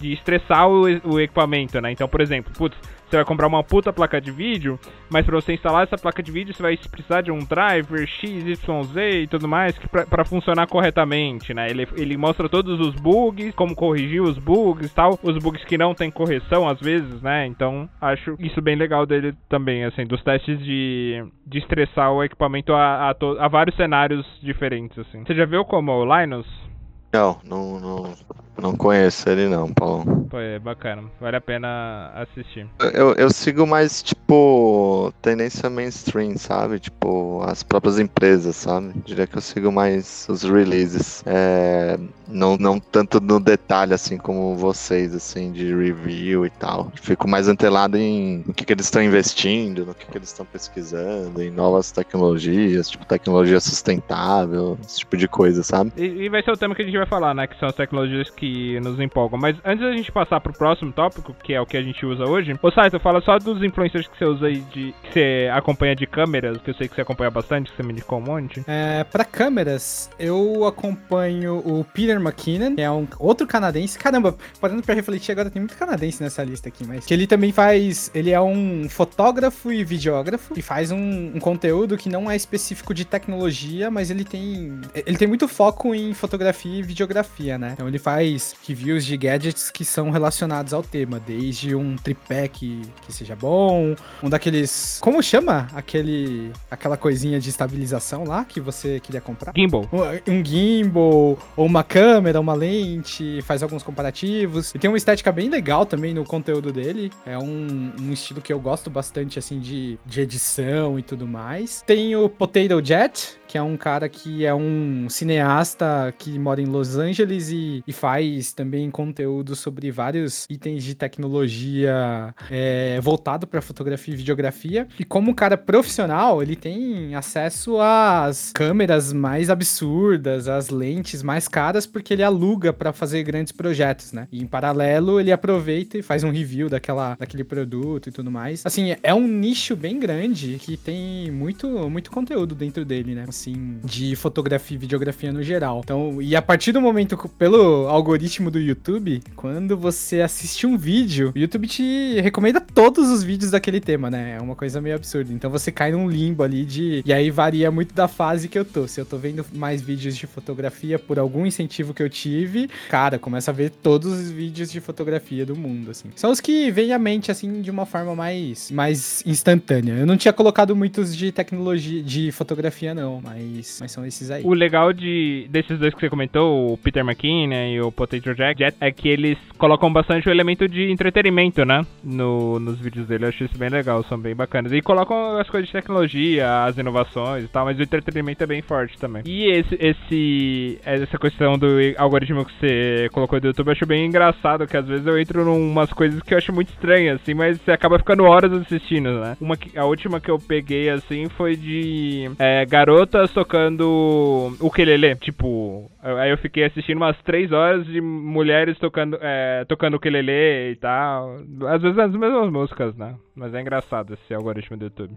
de estressar o, o equipamento né? Então, por exemplo, putz, você vai comprar uma puta placa de vídeo, mas para você instalar essa placa de vídeo, você vai precisar de um driver XYZ e tudo mais para funcionar corretamente, né? Ele, ele mostra todos os bugs, como corrigir os bugs e tal, os bugs que não tem correção às vezes, né? Então, acho isso bem legal dele também, assim, dos testes de, de estressar o equipamento a, a, a vários cenários diferentes, assim. Você já viu como o Linus? Não, não, não Não conheço ele não, Paulo. Pô, é bacana. Vale a pena assistir. Eu, eu sigo mais, tipo, tendência mainstream, sabe? Tipo, as próprias empresas, sabe? Diria que eu sigo mais os releases. É, não, não tanto no detalhe, assim, como vocês, assim, de review e tal. Fico mais antelado em no que, que eles estão investindo, no que, que eles estão pesquisando, em novas tecnologias, tipo, tecnologia sustentável, esse tipo de coisa, sabe? E, e vai ser o tema que a gente vai falar, né? Que são as tecnologias que nos empolgam. Mas antes da gente passar pro próximo tópico, que é o que a gente usa hoje, ô Saito, fala só dos influencers que você usa aí de. que você acompanha de câmeras, que eu sei que você acompanha bastante, que você me indicou um monte. É, pra câmeras, eu acompanho o Peter McKinnon, que é um outro canadense. Caramba, parando pra refletir, agora tem muito canadense nessa lista aqui, mas que ele também faz. Ele é um fotógrafo e videógrafo e faz um, um conteúdo que não é específico de tecnologia, mas ele tem. Ele tem muito foco em fotografia e videografia, né? Então ele faz reviews de gadgets que são relacionados ao tema, desde um tripé que, que seja bom, um daqueles. Como chama? Aquele. aquela coisinha de estabilização lá que você queria comprar? Gimbal. Um, um gimbal, ou uma câmera, uma lente, faz alguns comparativos. E tem uma estética bem legal também no conteúdo dele. É um, um estilo que eu gosto bastante, assim, de, de edição e tudo mais. Tem o Potato Jet, que é um cara que é um cineasta que mora em Los Angeles e, e faz também conteúdo sobre vários itens de tecnologia é, voltado para fotografia e videografia. E como cara profissional, ele tem acesso às câmeras mais absurdas, às lentes mais caras, porque ele aluga para fazer grandes projetos, né? E em paralelo, ele aproveita e faz um review daquela, daquele produto e tudo mais. Assim, é um nicho bem grande que tem muito, muito conteúdo dentro dele, né? Assim, de fotografia e videografia no geral. Então, e a partir do momento, pelo algoritmo do YouTube, quando você assiste um vídeo, o YouTube te recomenda todos os vídeos daquele tema, né? É uma coisa meio absurda. Então você cai num limbo ali de. E aí varia muito da fase que eu tô. Se eu tô vendo mais vídeos de fotografia por algum incentivo que eu tive, cara, começa a ver todos os vídeos de fotografia do mundo, assim. São os que vêm à mente, assim, de uma forma mais, mais instantânea. Eu não tinha colocado muitos de tecnologia, de fotografia, não, mas, mas são esses aí. O legal de desses dois que você comentou, o Peter McKinney e o Potato Jack, é que eles colocam bastante o elemento de entretenimento, né? No, nos vídeos dele. Eu acho isso bem legal, são bem bacanas. E colocam as coisas de tecnologia, as inovações e tal, mas o entretenimento é bem forte também. E esse, esse essa questão do algoritmo que você colocou do YouTube, eu acho bem engraçado, que às vezes eu entro em umas coisas que eu acho muito estranhas, assim, mas você acaba ficando horas assistindo, né? Uma a última que eu peguei, assim, foi de é, garotas tocando ukulele. Tipo, aí eu fiquei assistindo umas três horas de mulheres tocando, é, tocando ukulele e tal. Às vezes as mesmas músicas, né? Mas é engraçado esse algoritmo do YouTube.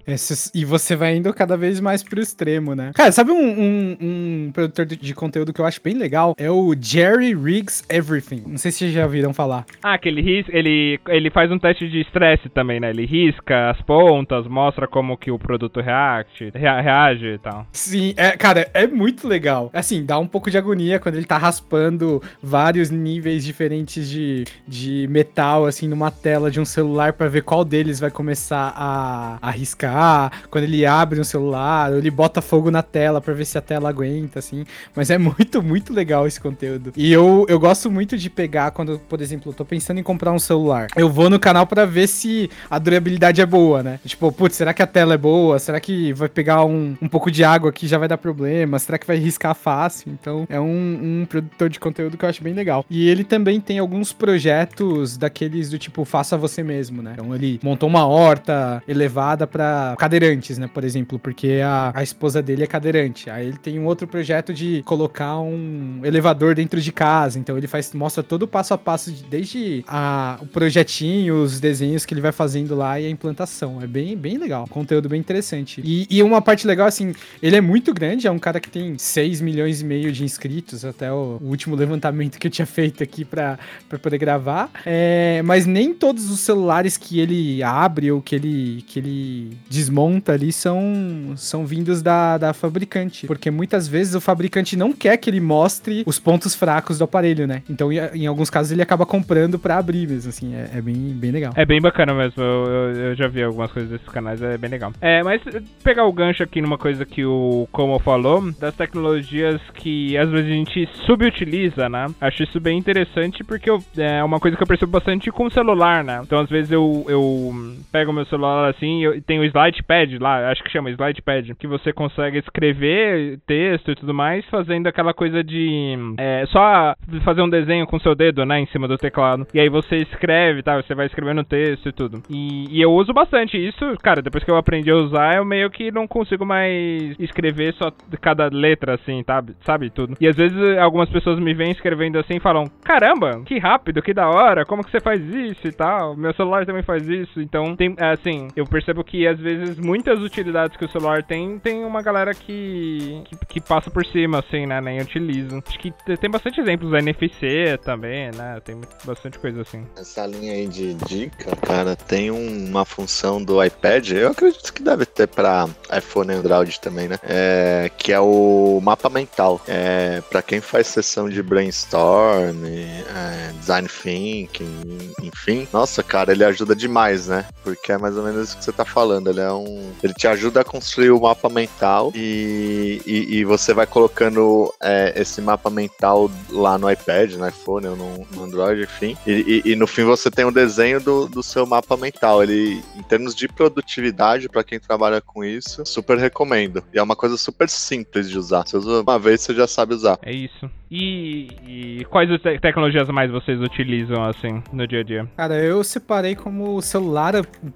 E você vai indo cada vez mais pro extremo, né? Cara, sabe um, um, um produtor de conteúdo que eu acho bem legal? É o Jerry Riggs Everything. Não sei se vocês já ouviram falar. Ah, que ele, ris ele, ele faz um teste de estresse também, né? Ele risca as pontas, mostra como que o produto react, rea reage e tal. Sim, é, cara, é muito legal. Assim, dá um pouco de agonia quando ele tá raspando vários níveis diferentes de, de metal, assim, numa tela de um celular para ver qual deles vai começar a, a riscar. Quando ele abre um celular, ele bota fogo na tela para ver se a tela aguenta, assim. Mas é muito, muito legal esse conteúdo. E eu, eu gosto muito de pegar quando, por exemplo, eu tô pensando em comprar um celular. Eu vou no canal para ver se a durabilidade é boa, né? Tipo, putz, será que a tela é boa? Será que vai pegar um, um pouco de água aqui já vai dar problema? Será que vai riscar fácil? Então, é um, um produtor de conteúdo que eu acho bem legal. E ele também tem alguns projetos daqueles do tipo, faça você mesmo, né? Então, ele montou uma horta elevada para cadeirantes, né? Por exemplo, porque a, a esposa dele é cadeirante. Aí ele tem um outro projeto de colocar um elevador dentro de casa. Então, ele faz mostra todo o passo a passo, de, desde a, o projetinho, os desenhos que ele vai fazendo lá e a implantação. É bem, bem legal. Conteúdo bem interessante. E, e uma parte legal, assim, ele é muito grande, é um cara que tem 6 milhões e meio de inscritos, até o, o último [laughs] levantamento que eu tinha feito aqui para poder gravar. É, mas nem todos os celulares que ele abre abre ou que ele, que ele desmonta ali são, são vindos da, da fabricante. Porque muitas vezes o fabricante não quer que ele mostre os pontos fracos do aparelho, né? Então, em alguns casos, ele acaba comprando para abrir mesmo, assim. É, é, bem, bem legal. É bem bacana mesmo. Eu, eu, eu, já vi algumas coisas desses canais, é bem legal. É, mas pegar o gancho aqui numa coisa que o Como falou, das tecnologias que às vezes a gente subutiliza, né? Acho isso bem interessante porque eu, é uma coisa que eu percebo bastante com o celular, né? Então, às vezes eu, eu pego meu celular assim e tem o slide pad lá, acho que chama slide pad, que você consegue escrever texto e tudo mais, fazendo aquela coisa de é, só fazer um desenho com seu dedo, né, em cima do teclado. E aí você escreve, tá? Você vai escrevendo texto e tudo. E, e eu uso bastante isso, cara, depois que eu aprendi a usar, eu meio que não consigo mais escrever só cada letra assim, tá? Sabe? Tudo. E às vezes algumas pessoas me vêm escrevendo assim e falam: Caramba, que rápido, que da hora, como que você faz isso e tal? Meu celular também faz isso. Então, tem, assim, eu percebo que às vezes muitas utilidades que o celular tem, tem uma galera que, que, que passa por cima, assim, né? Nem utiliza. Acho que tem bastante exemplos, da NFC também, né? Tem bastante coisa assim. Essa linha aí de dica, cara, tem uma função do iPad, eu acredito que deve ter pra iPhone e Android também, né? É, que é o mapa mental. É, pra quem faz sessão de brainstorm, é, design thinking, enfim. Nossa, cara, ele ajuda demais, né? Porque é mais ou menos isso que você tá falando. Ele é um. Ele te ajuda a construir o mapa mental e, e, e você vai colocando é, esse mapa mental lá no iPad, no iPhone ou no, no Android, enfim. E, e, no fim você tem o um desenho do, do seu mapa mental. Ele, em termos de produtividade, para quem trabalha com isso, super recomendo. E é uma coisa super simples de usar. Você usa uma vez, você já sabe usar. É isso. E, e quais te tecnologias mais vocês utilizam, assim, no dia a dia? Cara, eu separei como o celular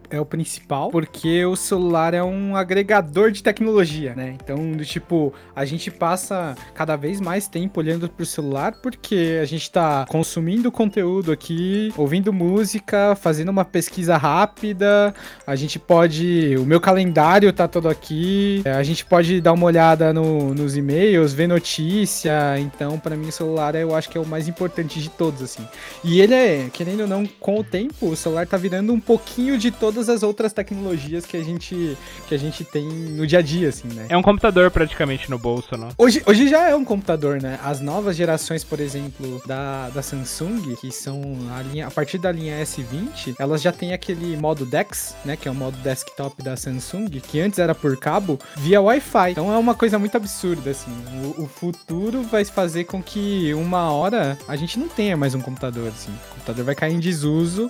é o principal, porque o celular é um agregador de tecnologia, né? Então, do tipo, a gente passa cada vez mais tempo olhando pro celular porque a gente tá consumindo conteúdo aqui, ouvindo música, fazendo uma pesquisa rápida, a gente pode. O meu calendário tá todo aqui, a gente pode dar uma olhada no, nos e-mails, ver notícia, então para mim o celular eu acho que é o mais importante de todos, assim. E ele é, querendo ou não, com o tempo, o celular tá virando um pouquinho de todas as outras tecnologias que a gente, que a gente tem no dia a dia, assim, né? É um computador praticamente no bolso, não? Hoje, hoje já é um computador, né? As novas gerações, por exemplo, da, da Samsung, que são a, linha, a partir da linha S20, elas já têm aquele modo DeX, né? Que é o modo desktop da Samsung, que antes era por cabo, via Wi-Fi. Então é uma coisa muito absurda, assim. O, o futuro vai fazer com que uma hora a gente não tenha mais um computador, assim. O computador vai cair em desuso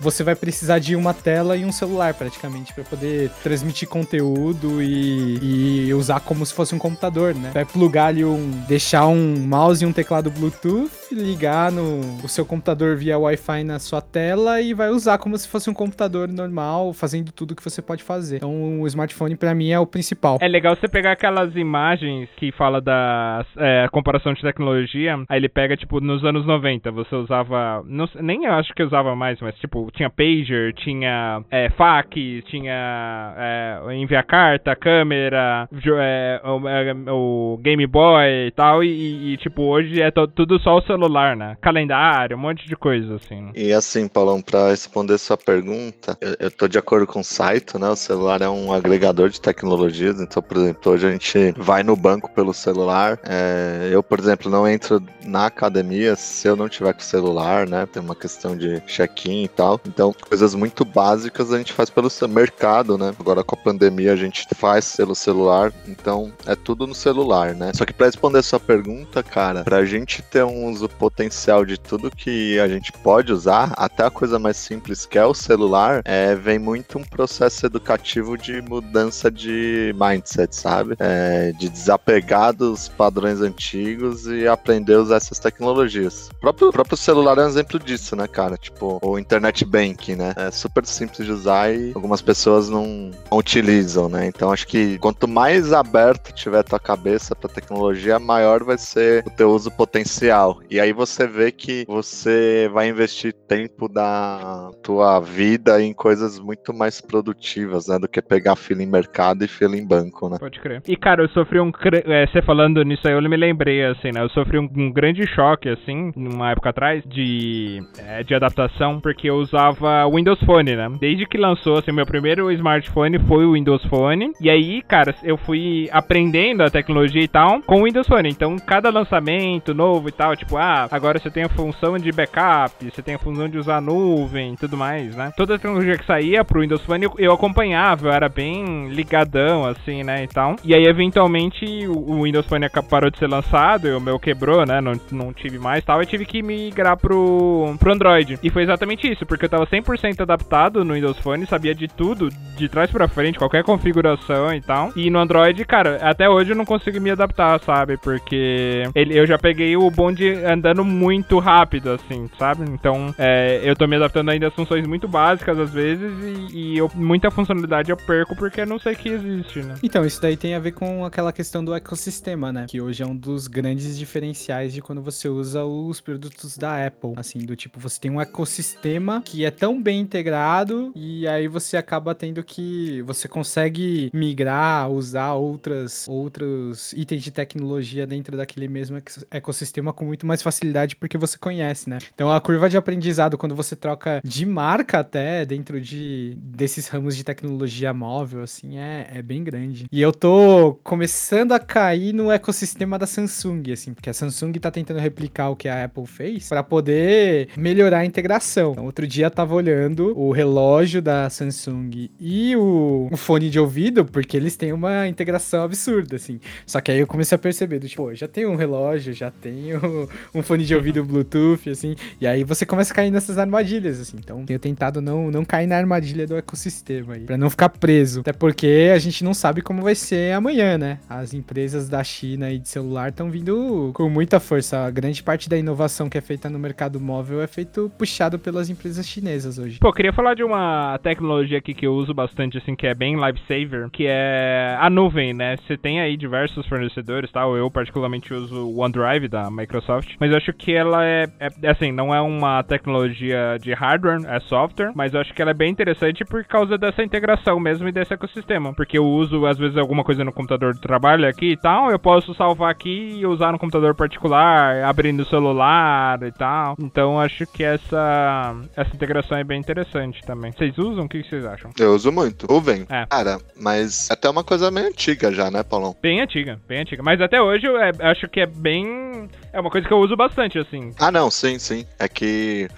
você vai precisar de uma tela e um celular praticamente para poder transmitir conteúdo e, e, usar como se fosse um computador, né? Vai plugar ali um, deixar um mouse e um teclado Bluetooth, ligar no o seu computador via Wi-Fi na sua tela e vai usar como se fosse um computador normal, fazendo tudo que você pode fazer. Então o smartphone para mim é o principal. É legal você pegar aquelas imagens que fala da é, comparação de tecnologia, aí ele pega tipo nos anos 90, você usava, não, nem acho que usava mais, mas tipo tinha pager, tinha é, fax, tinha é, enviar carta, câmera, é, o, é, o, Game Boy e tal, e, e tipo, hoje é tudo só o celular, né? Calendário, um monte de coisa, assim. E assim, Paulão, pra responder sua pergunta, eu, eu tô de acordo com o Saito, né? O celular é um agregador de tecnologias, então, por exemplo, hoje a gente vai no banco pelo celular. É, eu, por exemplo, não entro na academia se eu não tiver com o celular, né? Tem uma questão de check-in e tal. Então, coisas muito básicas a gente faz pelo mercado, né? Agora com a pandemia a gente faz pelo celular, então é tudo no celular, né? Só que para responder a sua pergunta, cara, pra gente ter um uso potencial de tudo que a gente pode usar, até a coisa mais simples que é o celular, é, vem muito um processo educativo de mudança de mindset, sabe? É, de desapegar dos padrões antigos e aprender a usar essas tecnologias. O próprio, próprio celular é um exemplo disso, né, cara? Tipo, o internet Bank, né? É super simples de usar e algumas pessoas não, não utilizam, né? Então acho que quanto mais aberto tiver tua cabeça para tecnologia, maior vai ser o teu uso potencial. E aí você vê que você vai investir tempo da tua vida em coisas muito mais produtivas, né? Do que pegar fila em mercado e fila em banco, né? Pode crer. E cara, eu sofri um. É, você falando nisso aí, eu me lembrei, assim, né? Eu sofri um, um grande choque, assim, numa época atrás, de, é, de adaptação, porque eu usava usava Windows Phone, né? Desde que lançou, assim, meu primeiro smartphone foi o Windows Phone. E aí, cara, eu fui aprendendo a tecnologia e tal com o Windows Phone. Então, cada lançamento novo e tal, tipo, ah, agora você tem a função de backup, você tem a função de usar nuvem e tudo mais, né? Toda a tecnologia que saía pro Windows Phone eu, acompanhava, eu era bem ligadão, assim, né, e tal. E aí, eventualmente, o, Windows Phone parou de ser lançado, o meu quebrou, né, não, não tive mais tal, eu tive que migrar pro, pro Android. E foi exatamente isso, porque eu tava 100% adaptado no Windows Phone, sabia de tudo, de trás pra frente, qualquer configuração e tal. E no Android, cara, até hoje eu não consigo me adaptar, sabe? Porque ele, eu já peguei o bonde andando muito rápido, assim, sabe? Então, é, eu tô me adaptando ainda às funções muito básicas às vezes e, e eu, muita funcionalidade eu perco porque eu não sei que existe, né? Então, isso daí tem a ver com aquela questão do ecossistema, né? Que hoje é um dos grandes diferenciais de quando você usa os produtos da Apple. Assim, do tipo, você tem um ecossistema que é tão bem integrado e aí você acaba tendo que. Você consegue migrar, usar outras, outros itens de tecnologia dentro daquele mesmo ecossistema com muito mais facilidade porque você conhece, né? Então a curva de aprendizado, quando você troca de marca até dentro de desses ramos de tecnologia móvel, assim, é, é bem grande. E eu tô começando a cair no ecossistema da Samsung, assim, porque a Samsung tá tentando replicar o que a Apple fez para poder melhorar a integração. Então, outro dia eu tava olhando o relógio da Samsung e o, o, fone de ouvido, porque eles têm uma integração absurda, assim. Só que aí eu comecei a perceber, tipo, já tenho um relógio, já tenho [laughs] um fone de ouvido Bluetooth, assim, e aí você começa a cair nessas armadilhas, assim. Então, tenho tentado não, não cair na armadilha do ecossistema aí, pra não ficar preso. Até porque a gente não sabe como vai ser amanhã, né? As empresas da China e de celular estão vindo com muita força. A grande parte da inovação que é feita no mercado móvel é feito puxado pelas empresas chinesas hoje. Pô, queria falar de uma tecnologia aqui que eu uso bastante, assim, que é bem lifesaver, que é a nuvem, né? Você tem aí diversos fornecedores, tal. Eu particularmente uso o OneDrive da Microsoft, mas eu acho que ela é, é, assim, não é uma tecnologia de hardware, é software, mas eu acho que ela é bem interessante por causa dessa integração mesmo e desse ecossistema, porque eu uso às vezes alguma coisa no computador de trabalho aqui e tal, eu posso salvar aqui e usar no computador particular, abrindo o celular e tal. Então acho que essa essa integração é bem interessante também. Vocês usam? O que vocês acham? Eu uso muito. Nuvem. É. Cara, mas é até uma coisa meio antiga já, né, Paulão? Bem antiga, bem antiga. Mas até hoje eu é, acho que é bem. É uma coisa que eu uso bastante, assim. Ah, não, sim, sim. É que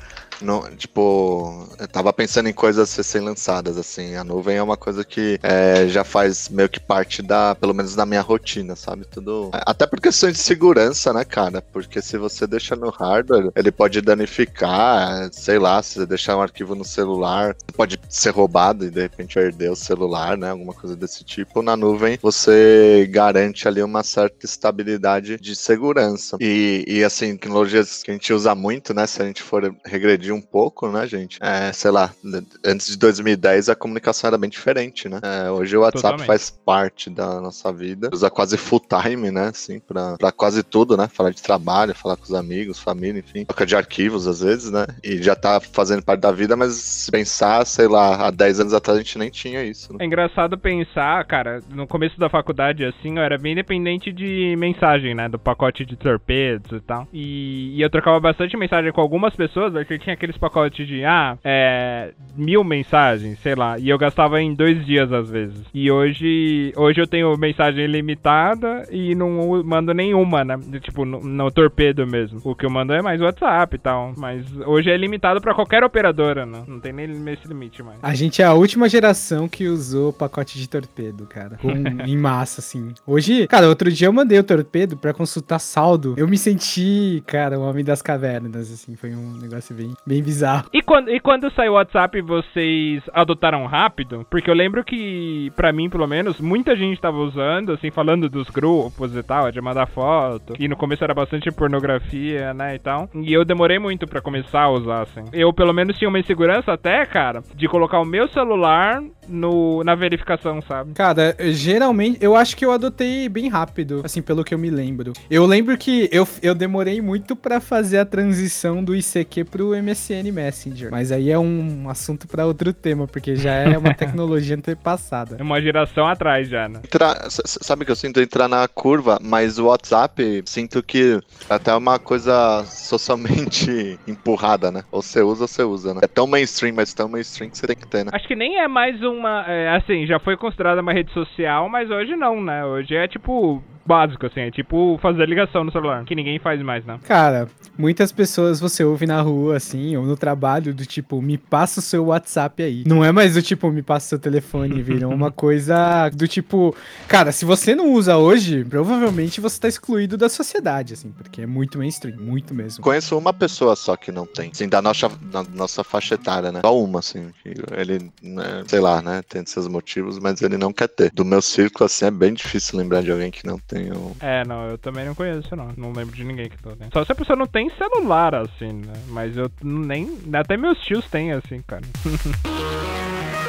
não, tipo, eu tava pensando em coisas a serem lançadas, assim. A nuvem é uma coisa que é, já faz meio que parte da, pelo menos da minha rotina, sabe? Tudo. Até por questão de segurança, né, cara? Porque se você deixa no hardware, ele pode danificar, sei lá, se você deixar um arquivo no celular, pode ser roubado e de repente perder o celular, né? Alguma coisa desse tipo. Na nuvem, você garante ali uma certa estabilidade de segurança. E, e assim, tecnologias que a gente usa muito, né? Se a gente for regredir um pouco, né, gente? É, sei lá, antes de 2010 a comunicação era bem diferente, né? É, hoje o WhatsApp Totalmente. faz parte da nossa vida. Usa quase full time, né? Assim, pra, pra quase tudo, né? Falar de trabalho, falar com os amigos, família, enfim. Troca de arquivos, às vezes, né? E já tá fazendo parte da vida, mas se pensar, sei lá, há 10 anos atrás a gente nem tinha isso. Né? É engraçado pensar, cara, no começo da faculdade, assim, eu era bem dependente de mensagem, né? Do pacote de torpedos e tal. E, e eu trocava bastante mensagem com algumas pessoas, porque tinha aqueles pacotes de, ah, é, mil mensagens, sei lá, e eu gastava em dois dias às vezes. E hoje, hoje eu tenho mensagem ilimitada e não mando nenhuma, né? Tipo, no, no torpedo mesmo. O que eu mando é mais WhatsApp e tal. Mas hoje é limitado para qualquer operadora, né? Não tem nem esse limite mais. A gente é a última geração que usou pacote de torpedo, cara. Com, em massa, assim. Hoje, cara, outro dia eu mandei o torpedo para consultar saldo. Eu me senti, cara, o homem das cavernas, assim. Foi um negócio bem, bem bizarro. E quando, e quando saiu o WhatsApp, vocês adotaram rápido? Porque eu lembro que, para mim, pelo menos, muita gente tava usando, assim, falando dos grupos e tal, de mandar foto. E no começo era bastante pornografia, né, e tal. E eu demorei muito para começar a usar, assim. Eu, pelo menos, tinha uma insegurança até, cara, de colocar o meu celular no, na verificação, sabe? Cara, geralmente, eu acho que eu adotei bem rápido, assim, pelo que eu me lembro. Eu lembro que eu, eu demorei muito para fazer a transição do ICQ pro MSN MSN Messenger. Mas aí é um assunto pra outro tema, porque já é uma [laughs] tecnologia antepassada. É uma geração atrás já, né? S- sabe que eu sinto entrar na curva, mas o WhatsApp sinto que é até uma coisa socialmente [laughs] empurrada, né? Ou você usa ou você usa, né? É tão mainstream, mas tão mainstream que você tem que ter, né? Acho que nem é mais uma. é, assim, já foi considerada uma rede social, mas hoje não, né? Hoje é tipo. Básico, assim, é tipo fazer ligação no celular, que ninguém faz mais, né? Cara, muitas pessoas você ouve na rua, assim, ou no trabalho, do tipo, me passa o seu WhatsApp aí. Não é mais do tipo, me passa o seu telefone, [laughs] virou uma coisa do tipo, cara, se você não usa hoje, provavelmente você tá excluído da sociedade, assim, porque é muito mainstream, muito mesmo. Conheço uma pessoa só que não tem. Assim, da nossa, da nossa faixa etária, né? Só uma, assim. Ele, né, sei lá, né? Tem seus motivos, mas ele não quer ter. Do meu círculo, assim, é bem difícil lembrar de alguém que não tem um. É, não, eu também não conheço, não. Não lembro de ninguém que tô tem. Só se a pessoa não tem celular, assim, né? Mas eu nem. Até meus tios têm, assim, cara. [laughs]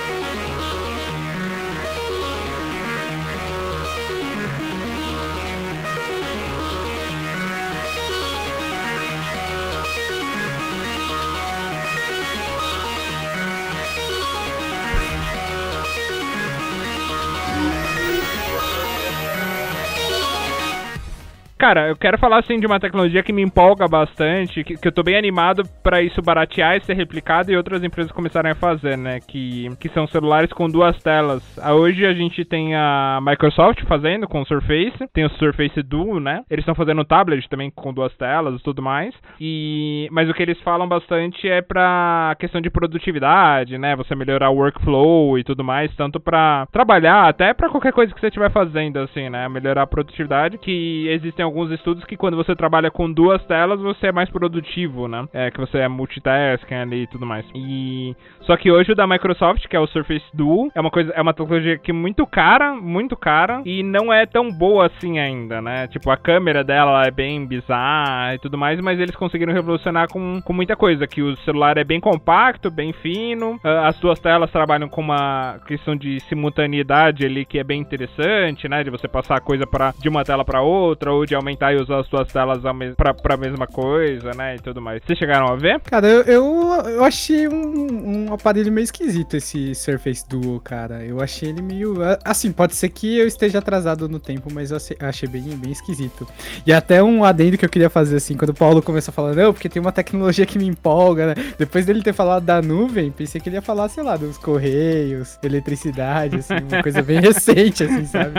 Cara, eu quero falar assim de uma tecnologia que me empolga bastante, que, que eu tô bem animado pra isso baratear e ser replicado e outras empresas começarem a fazer, né? Que, que são celulares com duas telas. Ah, Hoje a gente tem a Microsoft fazendo com o Surface, tem o Surface Duo, né? Eles estão fazendo tablet também com duas telas e tudo mais. E mas o que eles falam bastante é pra questão de produtividade, né? Você melhorar o workflow e tudo mais, tanto pra trabalhar até pra qualquer coisa que você estiver fazendo assim, né? Melhorar a produtividade, que existem alguns estudos que quando você trabalha com duas telas, você é mais produtivo, né? É que você é multitasking ali e tudo mais. E só que hoje o da Microsoft, que é o Surface Duo, é uma coisa, é uma tecnologia que é muito cara, muito cara e não é tão boa assim ainda, né? Tipo, a câmera dela é bem bizarra e tudo mais, mas eles conseguiram revolucionar com, com muita coisa, que o celular é bem compacto, bem fino, ah, as duas telas trabalham com uma questão de simultaneidade ali que é bem interessante, né? De você passar coisa pra, de uma tela pra outra ou de aumentar e usar as duas telas mes- pra, pra mesma coisa, né? E tudo mais. Vocês chegaram a ver? Cara, eu, eu, eu achei um, um aparelho meio esquisito esse Surface Duo, cara. Eu achei ele meio. Assim, pode ser que eu esteja atrasado no tempo, mas eu achei- bem, bem esquisito. E até um adendo que eu queria fazer, assim, quando o Paulo começou a falar, não, porque tem uma tecnologia que me empolga, né? Depois dele ter falado da nuvem, pensei que ele ia falar, sei lá, dos correios, eletricidade, assim, uma coisa bem [laughs] recente, assim, sabe?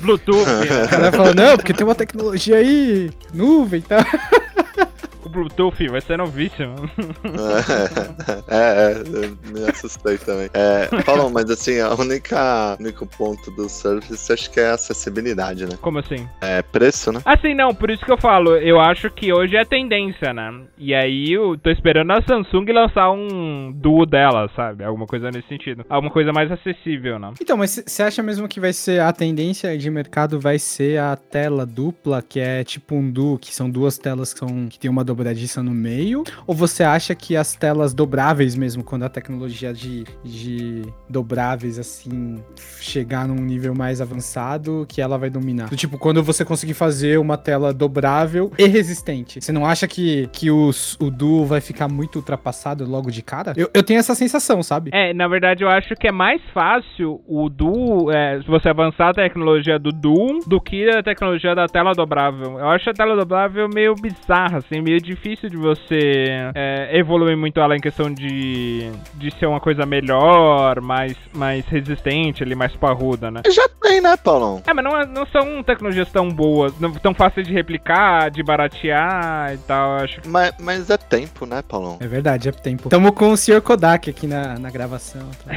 Bluetooth. O cara falou, não, porque tem uma tecnologia aí, nuvem e tal. [laughs] o Bluetooth vai ser novíssimo. [laughs] é, é, eu me assustei também. É, Paulo, mas assim, a única único ponto do Surface acho que é a acessibilidade, né? Como assim? É preço, né? Assim, não, por isso que eu falo, eu acho que hoje é tendência, né? E aí eu tô esperando a Samsung lançar um duo dela, sabe? Alguma coisa nesse sentido. Alguma coisa mais acessível, né? Então, mas você acha mesmo que vai ser a tendência de mercado vai ser a tela dupla, que é tipo um duo, que são duas telas que, são, que tem uma dobradiça no meio? Ou você acha que as telas dobráveis mesmo, quando a tecnologia de, de dobráveis, assim, chegar num nível mais avançado, que ela vai dominar? Do tipo, quando você conseguir fazer uma tela dobrável e resistente, você não acha que, que os, o duo vai ficar muito ultrapassado logo de cara? Eu, eu tenho essa sensação, sabe? É, na verdade eu acho que é mais fácil o duo, é, se você avançar a tecnologia do duo, do que a tecnologia da tela dobrável. Eu acho a tela dobrável meio bizarra, assim, meio difícil de você é, evoluir muito ela em questão de, de ser uma coisa melhor, mais, mais resistente ali, mais parruda, né? Já tem, né, Paulão? É, mas não, é- não são tecnologias tão boas, não, tão fáceis de replicar, de baratear e tal. Acho que Mas, mas é tempo, né, Paulão? É verdade, é tempo. Tamo com o Sr. Kodak aqui na, na gravação. tá?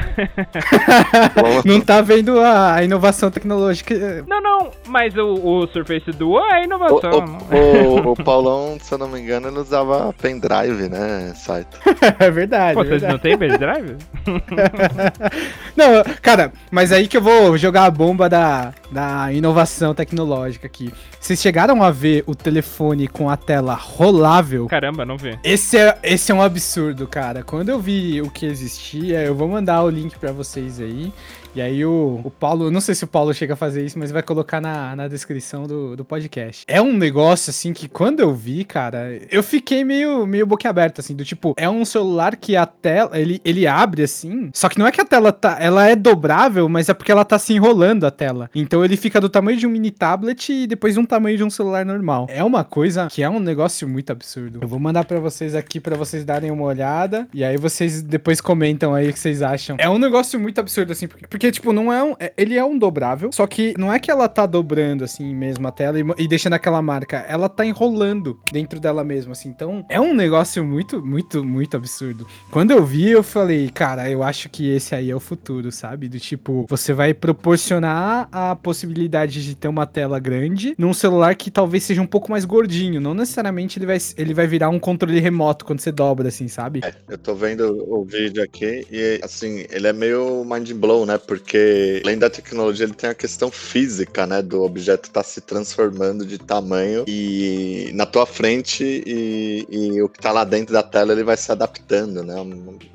[laughs] Não tá vendo a, a inovação tecnológica. Não, não, mas o, o Surface Duo é O, inovação. não? o, o, o Paulão, se eu não me engano, ele usava pendrive, né, Saito? [laughs] É verdade. Pô, é vocês verdade. não têm pendrive? [laughs] Não, cara, mas aí que eu vou jogar a bomba da, da inovação tecnológica aqui. Vocês chegaram a ver o telefone com a tela rolável? Caramba, não vi. Esse é, esse é um absurdo, cara. Quando eu vi o que existia, eu vou mandar o link pra vocês aí. E aí o, o Paulo, não sei se o Paulo chega a fazer isso, mas vai colocar na, na descrição do, do podcast. É um negócio assim que quando eu vi, cara, eu fiquei meio, meio boquiaberto, assim, do tipo, é um celular que a tela, ele, ele abre assim, só que não é que a tela tá, ela é dobrável, mas é porque ela tá se enrolando a tela. Então ele fica do tamanho de um mini tablet e depois um tamanho de um celular normal. É uma coisa que é um negócio muito absurdo. Eu vou mandar para vocês aqui para vocês darem uma olhada e aí vocês depois comentam aí o que vocês acham. É um negócio muito absurdo assim, porque, porque tipo, não é um, é, ele é um dobrável, só que não é que ela tá dobrando assim mesmo a tela e, e deixando aquela marca, ela tá enrolando dentro dela mesma assim. Então, é um negócio muito, muito, muito absurdo. Quando eu vi, eu falei, cara, eu acho que esse aí é o futuro, sabe? Do tipo, você vai proporcionar a possibilidade de ter uma tela grande num celular que talvez seja um pouco mais gordinho. Não necessariamente ele vai, ele vai virar um controle remoto quando você dobra, assim, sabe? É, eu tô vendo o vídeo aqui e, assim, ele é meio mind blow, né? Porque além da tecnologia, ele tem a questão física, né? Do objeto estar tá se transformando de tamanho e na tua frente e, e, o que tá lá dentro da tela ele vai se adaptando, né?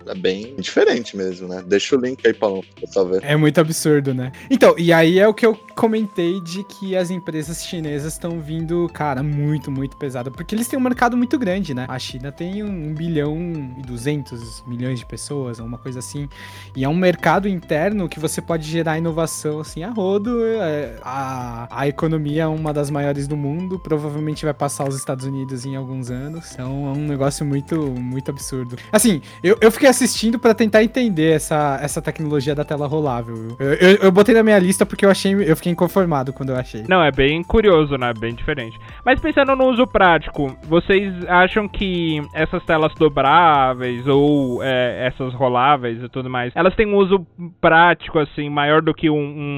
É bem diferente mesmo, né? Deixa o link aí, Paulo, pra pessoal ver. É muito absurdo, né? Então, e aí é o que eu comentei de que as empresas chinesas estão vindo, cara, muito, muito pesado, porque eles têm um mercado muito grande, né? A China tem um bilhão e duzentos milhões de pessoas, uma coisa assim, e é um mercado interno que você pode gerar inovação, assim, a rodo. É, a, a economia é uma das maiores do mundo, provavelmente vai passar os Estados Unidos em alguns anos, então é um negócio muito, muito absurdo. Assim, eu, eu fiquei assistindo para tentar entender essa, essa tecnologia da tela rolável. Eu, eu, eu, botei na minha lista porque eu achei, eu fiquei inconformado quando eu achei. Não, é bem curioso, né? Bem diferente. Mas pensando no uso prático, vocês acham que essas telas dobráveis ou é, essas roláveis e tudo mais, elas têm um uso prático, assim, maior do que um,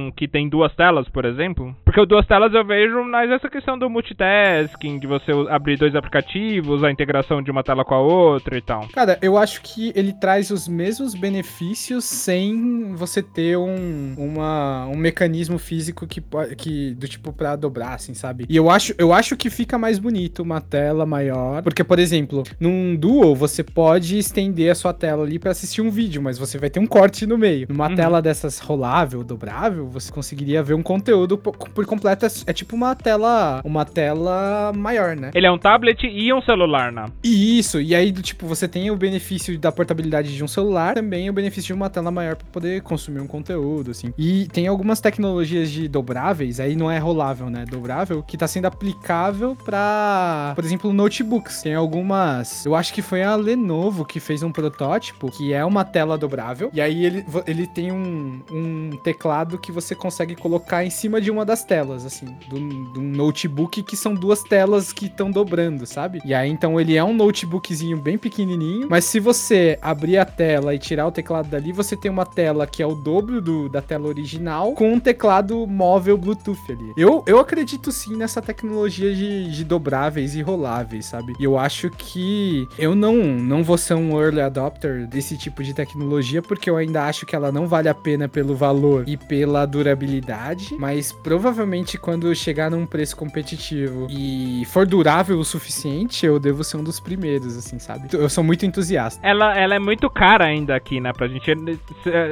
um, que tem duas telas, por exemplo? Porque o duas telas eu vejo mais essa questão do multitasking, de você abrir dois aplicativos, a integração de uma tela com a outra e tal. Cara, eu acho que ele traz os mesmos benefícios sem você ter um, uma, um mecanismo físico que, que do tipo para dobrar, assim, sabe? E eu acho, eu acho que fica mais bonito uma tela maior, porque por exemplo, num Duo você pode estender a sua tela ali para assistir um vídeo, mas você vai ter um corte no meio. Numa uhum. tela dessas rolável, dobrável, você conseguiria ver um conteúdo por, completo. É, é tipo uma tela, uma tela maior, né? Ele é um tablet e um celular, né? Isso. E aí do tipo você tem o benefício da portabilidade de um celular, também o benefício de uma tela maior para poder consumir um conteúdo, assim. E tem algumas tecnologias de dobráveis, aí não é rolável, né? Dobrável, que tá sendo aplicável para, por exemplo, notebooks. Tem algumas, eu acho que foi a Lenovo que fez um protótipo que é uma tela dobrável. E aí ele, ele tem um, um teclado que você consegue colocar em cima de uma das telas, assim, de um notebook que são duas telas que estão dobrando, sabe? E aí então ele é um notebookzinho bem pequenininho, mas se você abrir a tela e tirar o teclado dali, você tem uma tela que é o dobro do, da tela original com um teclado móvel Bluetooth ali. Eu, eu acredito sim nessa tecnologia de, de dobráveis e roláveis, sabe? E eu acho que eu não, não vou ser um early adopter desse tipo de tecnologia porque eu ainda acho que ela não vale a pena pelo valor e pela durabilidade, mas provavelmente quando chegar num preço competitivo e for durável o suficiente, eu devo ser um dos primeiros, assim, sabe? Eu sou muito entusiasta. Ela, ela é muito cara ainda aqui, né? Pra gente.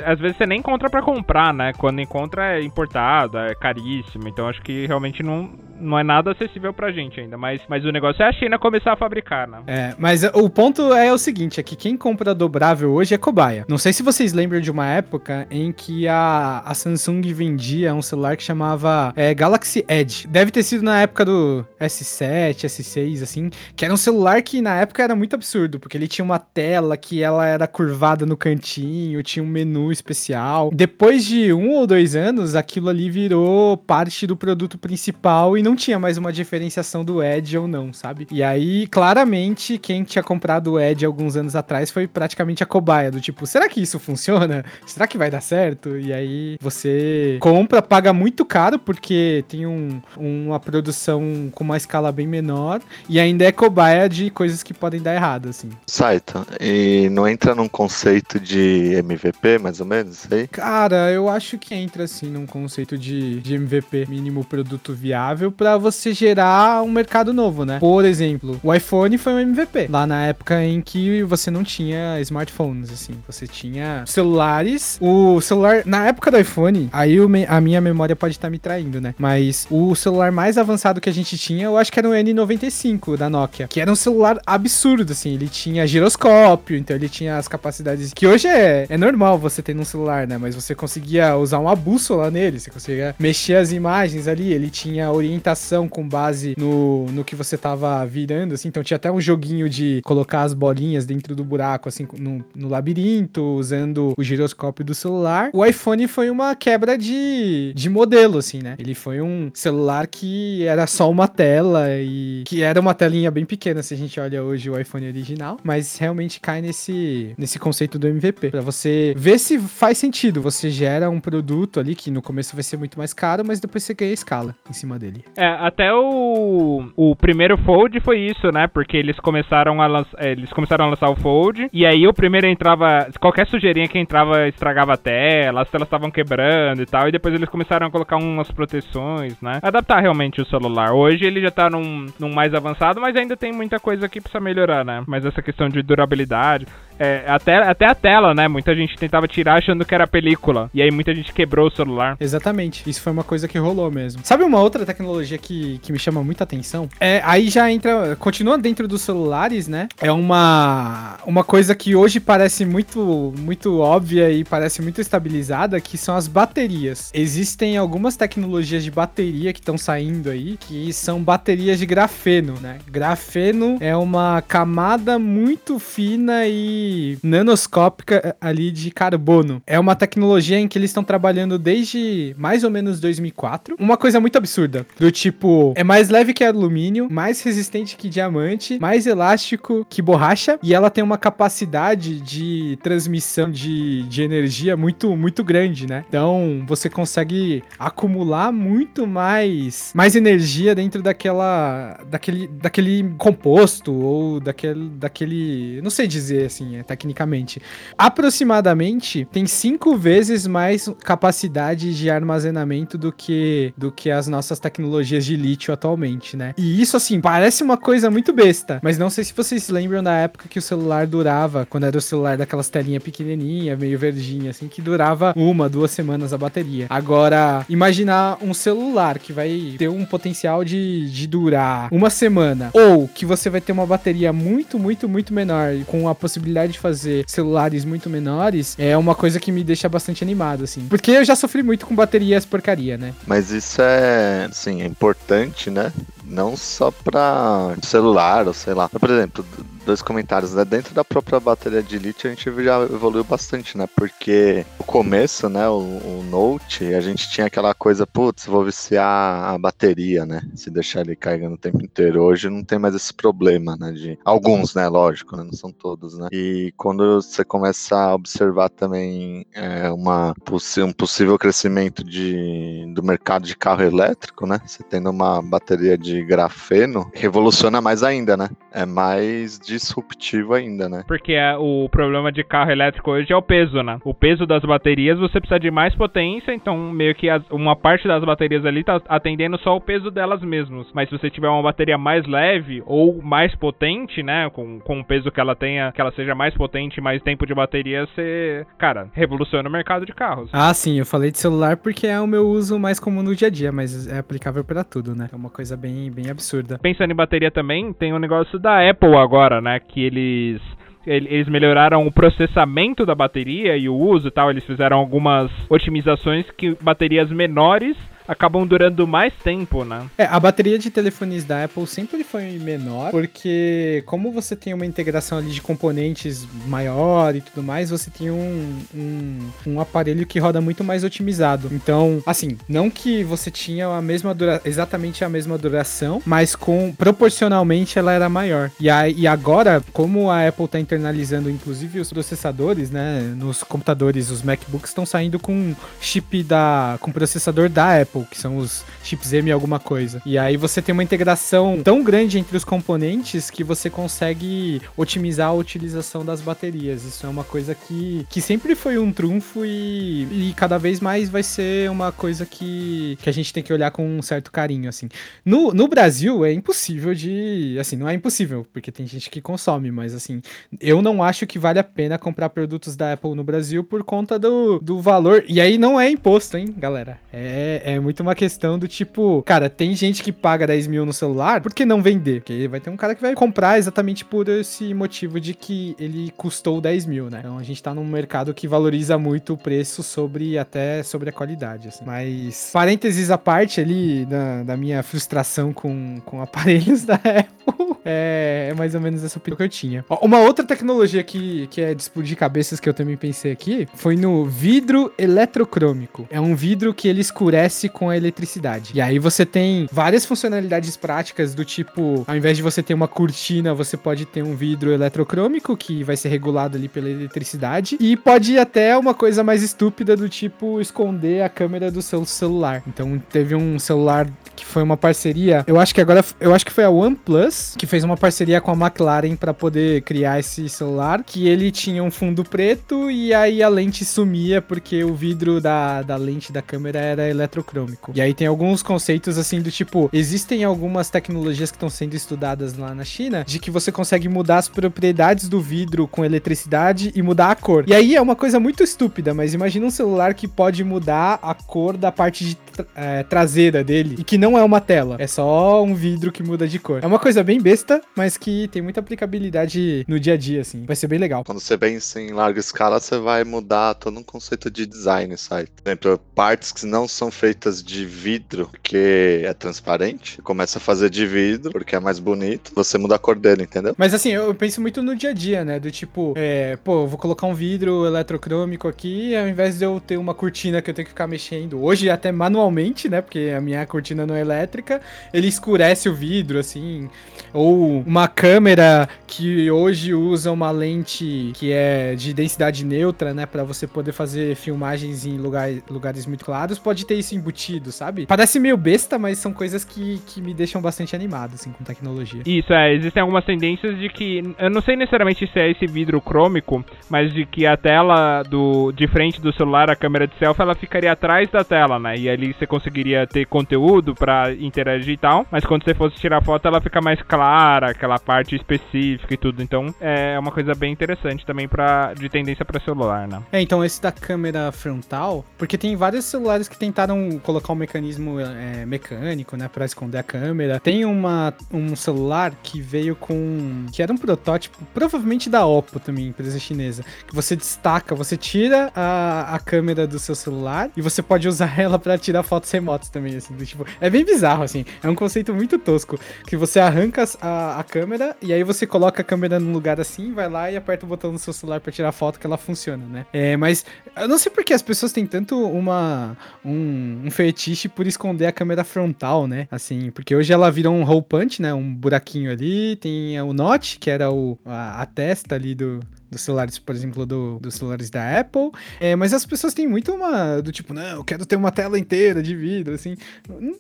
Às vezes você nem encontra pra comprar, né? Quando encontra é importado, é caríssimo. Então acho que realmente não, não é nada acessível pra gente ainda. Mas, mas o negócio é a China começar a fabricar, né? É, mas o ponto é o seguinte: é que quem compra dobrável hoje é cobaia. Não sei se vocês lembram de uma época em que a, a Samsung vendia um celular que chamava é, Galaxy Edge. Deve ter sido na época do S7, S6, assim, que era um celular que na época era muito absurdo, porque ele tinha uma tela que ela era curvada no cantinho, tinha um menu especial. Depois de um ou dois anos, aquilo ali virou parte do produto principal e não tinha mais uma diferenciação do Edge ou não, sabe? E aí, claramente, quem tinha comprado o Edge alguns anos atrás foi praticamente a cobaia, do tipo, será que isso funciona? Será que vai dar certo? E aí você compra, paga muito caro, porque tem um, uma produção com uma escala bem menor, e ainda é cobaia de coisas que podem dar errado, assim. Saito, e não entra num conceito de MVP, mais ou menos, aí? Cara, eu acho que entra, assim, num conceito de, de MVP, mínimo produto viável, para você gerar um mercado novo, né? Por exemplo, o iPhone foi um MVP. Lá na época em que você não tinha smartphones, assim. Você tinha celulares. O celular, na época do iPhone, aí a minha memória pode estar me traindo, né? Mas o celular mais avançado que a gente tinha, eu acho que era o N95 da Nokia, que era um celular absurdo, assim. Ele tinha giroscópio, então ele tinha as capacidades que hoje é, é normal você ter num celular, né? Mas você conseguia usar uma bússola nele, você conseguia mexer as imagens ali. Ele tinha orientação com base no, no que você tava virando, assim. Então tinha até um joguinho de colocar as bolinhas dentro do buraco, assim, no, no labirinto, usando o giroscópio do celular. O iPhone foi uma quebra de, de modelo, assim, né? Ele foi um celular que era só uma tela e que era uma telinha bem pequena se a gente olha hoje o iPhone original, mas realmente cai nesse, nesse conceito do MVP. Para você ver se faz sentido. Você gera um produto ali que no começo vai ser muito mais caro, mas depois você ganha escala em cima dele. É, até o, o primeiro Fold foi isso, né? Porque eles começaram a lançar, é, eles começaram a lançar o Fold e aí o primeiro entrava, qualquer sujeirinha que entrava estragava a tela, as telas estavam quebrando e tal, e depois eles começaram a colocar umas proteções, né? Adaptar realmente o celular. Hoje ele já tá num, num mais avançado, mas ainda tem muita coisa que precisa melhorar, né? Mas essa questão de durabilidade, é, até, até a tela, né? Muita gente tentava tirar achando que era película. E aí muita gente quebrou o celular. Exatamente. Isso foi uma coisa que rolou mesmo. Sabe uma outra tecnologia que, que me chama muita atenção? É, aí já entra. Continua dentro dos celulares, né? É uma, uma coisa que hoje parece muito, muito óbvia e parece muito estabilizada, que são as baterias. Existem algumas tecnologias de bateria que estão saindo aí, que são baterias de grafeno, né? Grafeno é uma camada muito fina e nanoscópica eh, ali de carbono. É uma tecnologia em que eles estão trabalhando desde mais ou menos 2004. Uma coisa muito absurda, do tipo, é mais leve que alumínio, mais resistente que diamante, mais elástico que borracha e ela tem uma capacidade de transmissão de, de energia muito muito grande, né? Então, você consegue acumular muito mais mais energia dentro daquela daquele daquele composto ou daquele daquele, não sei dizer assim, é, tecnicamente. Aproximadamente tem cinco vezes mais capacidade de armazenamento do que, do que as nossas tecnologias de lítio atualmente, né? E isso, assim, parece uma coisa muito besta, mas não sei se vocês lembram da época que o celular durava, quando era o celular daquelas telinhas pequenininha, meio verdinha, assim, que durava uma, duas semanas a bateria. Agora, imaginar um celular que vai ter um potencial de, de durar uma semana, ou que você vai ter uma bateria muito, muito, muito menor, com a possibilidade de fazer celulares muito menores é uma coisa que me deixa bastante animado, assim. Porque eu já sofri muito com baterias porcaria, né? Mas isso é, assim, é importante, né? Não só pra celular, ou sei lá. Por exemplo, dois comentários, né? Dentro da própria bateria de lítio a gente já evoluiu bastante, né? Porque no começo, né, o, o Note, a gente tinha aquela coisa, putz, vou viciar a bateria, né? Se deixar ele carregando o tempo inteiro. Hoje não tem mais esse problema, né? De alguns, né? Lógico, né? Não são todos, né? E quando você começa a observar também é, uma, um possível crescimento de, do mercado de carro elétrico, né? Você tendo uma bateria de grafeno, revoluciona mais ainda, né? É mais disruptivo ainda, né? Porque é, o problema de carro elétrico hoje é o peso, né? O peso das baterias, você precisa de mais potência, então meio que as, uma parte das baterias ali tá atendendo só o peso delas mesmas. Mas se você tiver uma bateria mais leve ou mais potente, né? Com, com o peso que ela tenha, que ela seja mais potente, mais tempo de bateria, você, cara, revoluciona o mercado de carros. Ah, sim, eu falei de celular porque é o meu uso mais comum no dia a dia, mas é aplicável para tudo, né? É uma coisa bem, bem absurda. Pensando em bateria também, tem um negócio da Apple agora, né? Que eles eles melhoraram o processamento da bateria e o uso e tal. Eles fizeram algumas otimizações que baterias menores acabam durando mais tempo, né? É, a bateria de telefones da Apple sempre foi menor, porque como você tem uma integração ali de componentes maior e tudo mais, você tem um, um, um aparelho que roda muito mais otimizado. Então, assim, não que você tinha a mesma dura exatamente a mesma duração, mas com proporcionalmente ela era maior. E, a, e agora, como a Apple está internalizando inclusive os processadores, né, nos computadores, os MacBooks estão saindo com chip da com processador da Apple. Apple, que são os chips M alguma coisa. E aí você tem uma integração tão grande entre os componentes que você consegue otimizar a utilização das baterias. Isso é uma coisa que, que sempre foi um trunfo e, e cada vez mais vai ser uma coisa que, que a gente tem que olhar com um certo carinho, assim. No, no Brasil é impossível de. Assim, não é impossível, porque tem gente que consome, mas assim, eu não acho que vale a pena comprar produtos da Apple no Brasil por conta do, do valor. E aí não é imposto, hein, galera? É, é muito uma questão do tipo, cara, tem gente que paga 10 mil no celular, por que não vender? Porque vai ter um cara que vai comprar exatamente por esse motivo de que ele custou 10 mil, né? Então a gente tá num mercado que valoriza muito o preço sobre até sobre a qualidade, assim. Mas, parênteses à parte ali da, da minha frustração com, com aparelhos [laughs] da Apple, é, é mais ou menos essa opinião que eu tinha. Uma outra tecnologia que, que é de explodir cabeças que eu também pensei aqui foi no vidro eletrocrômico. É um vidro que ele escurece com a eletricidade. E aí você tem várias funcionalidades práticas do tipo, ao invés de você ter uma cortina, você pode ter um vidro eletrocrômico que vai ser regulado ali pela eletricidade e pode ir até uma coisa mais estúpida do tipo esconder a câmera do seu celular. Então teve um celular que foi uma parceria, eu acho que agora eu acho que foi a OnePlus que fez uma parceria com a McLaren para poder criar esse celular, que ele tinha um fundo preto e aí a lente sumia porque o vidro da, da lente da câmera era eletrocrômico. E aí tem alguns conceitos assim do tipo, existem algumas tecnologias que estão sendo estudadas lá na China de que você consegue mudar as propriedades do vidro com eletricidade e mudar a cor. E aí é uma coisa muito estúpida, mas imagina um celular que pode mudar a cor da parte de é, traseira dele e que não é uma tela, é só um vidro que muda de cor. É uma coisa bem besta, mas que tem muita aplicabilidade no dia a dia, assim. Vai ser bem legal. Quando você pensa em larga escala, você vai mudar todo um conceito de design, sabe? Por exemplo, partes que não são feitas de vidro, porque é transparente, começa a fazer de vidro, porque é mais bonito, você muda a cor dele, entendeu? Mas assim, eu penso muito no dia a dia, né? Do tipo, é, pô, vou colocar um vidro eletrocrômico aqui, ao invés de eu ter uma cortina que eu tenho que ficar mexendo. Hoje até manualmente, né? Porque a minha cortina não é elétrica, ele escurece o vidro, assim. Ou uma câmera que hoje usa uma lente que é de densidade neutra, né? Pra você poder fazer filmagens em lugares, lugares muito claros, pode ter isso embutido, sabe? Parece meio besta, mas são coisas que, que me deixam bastante animado, assim, com tecnologia. Isso, é, existem algumas tendências de que, eu não sei necessariamente se é esse vidro crômico, mas de que a tela do de frente do celular, a câmera de selfie, ela ficaria atrás da tela, né? E ali você conseguiria ter conteúdo pra interagir e tal, mas quando você fosse tirar foto, ela fica mais clara, aquela parte específica e tudo. Então, é uma coisa bem interessante também para de tendência pra celular, né? É, então esse da câmera frontal, porque tem vários celulares que tentaram colocar um mecanismo é, mecânico, né, Pra esconder a câmera. Tem uma, um celular que veio com, que era um protótipo, provavelmente da Oppo também, empresa chinesa, que você destaca, você tira a, a câmera do seu celular e você pode usar [laughs] ela pra tirar fotos remotas também, assim, do tipo, é bem bizarro, assim, é um conceito muito tosco, que você arranca a, a câmera e aí você coloca a câmera num lugar assim, vai lá e aperta o botão no seu celular pra tirar foto que ela funciona, né? É, mas eu não sei porque as pessoas têm tanto uma um, um fetiche por esconder a câmera frontal, né? Assim, porque hoje ela virou um hole punch, né? Um buraquinho ali, tem o notch, que era o, a, a testa ali do dos celulares, por exemplo, do, dos celulares da Apple. É, mas as pessoas têm muito uma. Do tipo, não, eu quero ter uma tela inteira de vidro, assim. Não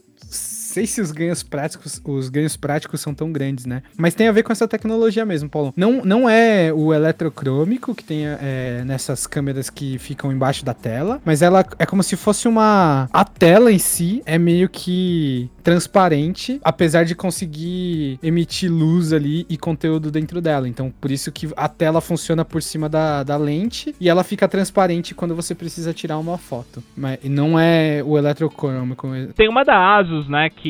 se os ganhos práticos, os ganhos práticos são tão grandes, né? Mas tem a ver com essa tecnologia mesmo, Paulo. Não, não é o eletrocrômico que tem é, nessas câmeras que ficam embaixo da tela, mas ela é como se fosse uma. A tela em si é meio que transparente, apesar de conseguir emitir luz ali e conteúdo dentro dela. Então, por isso que a tela funciona por cima da, da lente e ela fica transparente quando você precisa tirar uma foto. Mas não é o eletrocrômico. Tem uma da Asus, né, que,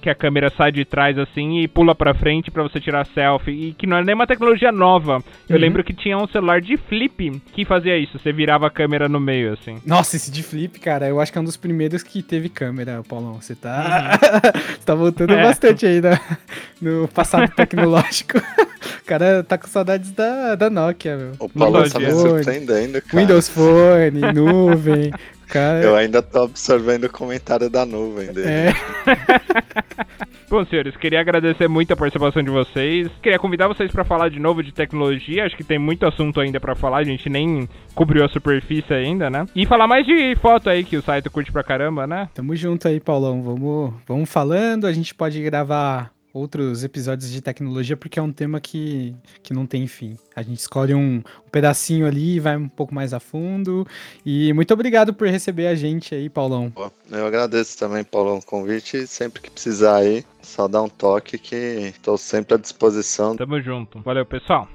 que a câmera sai de trás assim e pula pra frente pra você tirar selfie, e que não é nem uma tecnologia nova. Eu Uhum. lembro que tinha um celular de flip que fazia isso, você virava a câmera no meio, assim. Nossa, esse de flip, cara, eu acho que é um dos primeiros que teve câmera, Paulão. Você tá. [laughs] Você tá voltando [laughs] É. bastante aí na- no passado tecnológico. o cara tá com saudades da, da Nokia, meu. O Paulo tá me surpreendendo, cara. Windows Phone, nuvem. Cara, Eu ainda tô observando o comentário da nuvem dele. é. [laughs] Bom, senhores, queria agradecer muito a participação de vocês. Queria convidar vocês para falar de novo de tecnologia. Acho que tem muito assunto ainda para falar. A gente nem cobriu a superfície ainda, né? E falar mais de foto aí, que o site curte pra caramba, né? Tamo junto aí, Paulão. Vamos, vamos falando. A gente pode gravar outros episódios de tecnologia, porque é um tema que, que não tem fim. A gente escolhe um, um pedacinho ali e vai um pouco mais a fundo. E muito obrigado por receber a gente aí, Paulão. Eu agradeço também, Paulão, o convite. Sempre que precisar aí, só dá um toque que estou sempre à disposição. Tamo junto. Valeu, pessoal.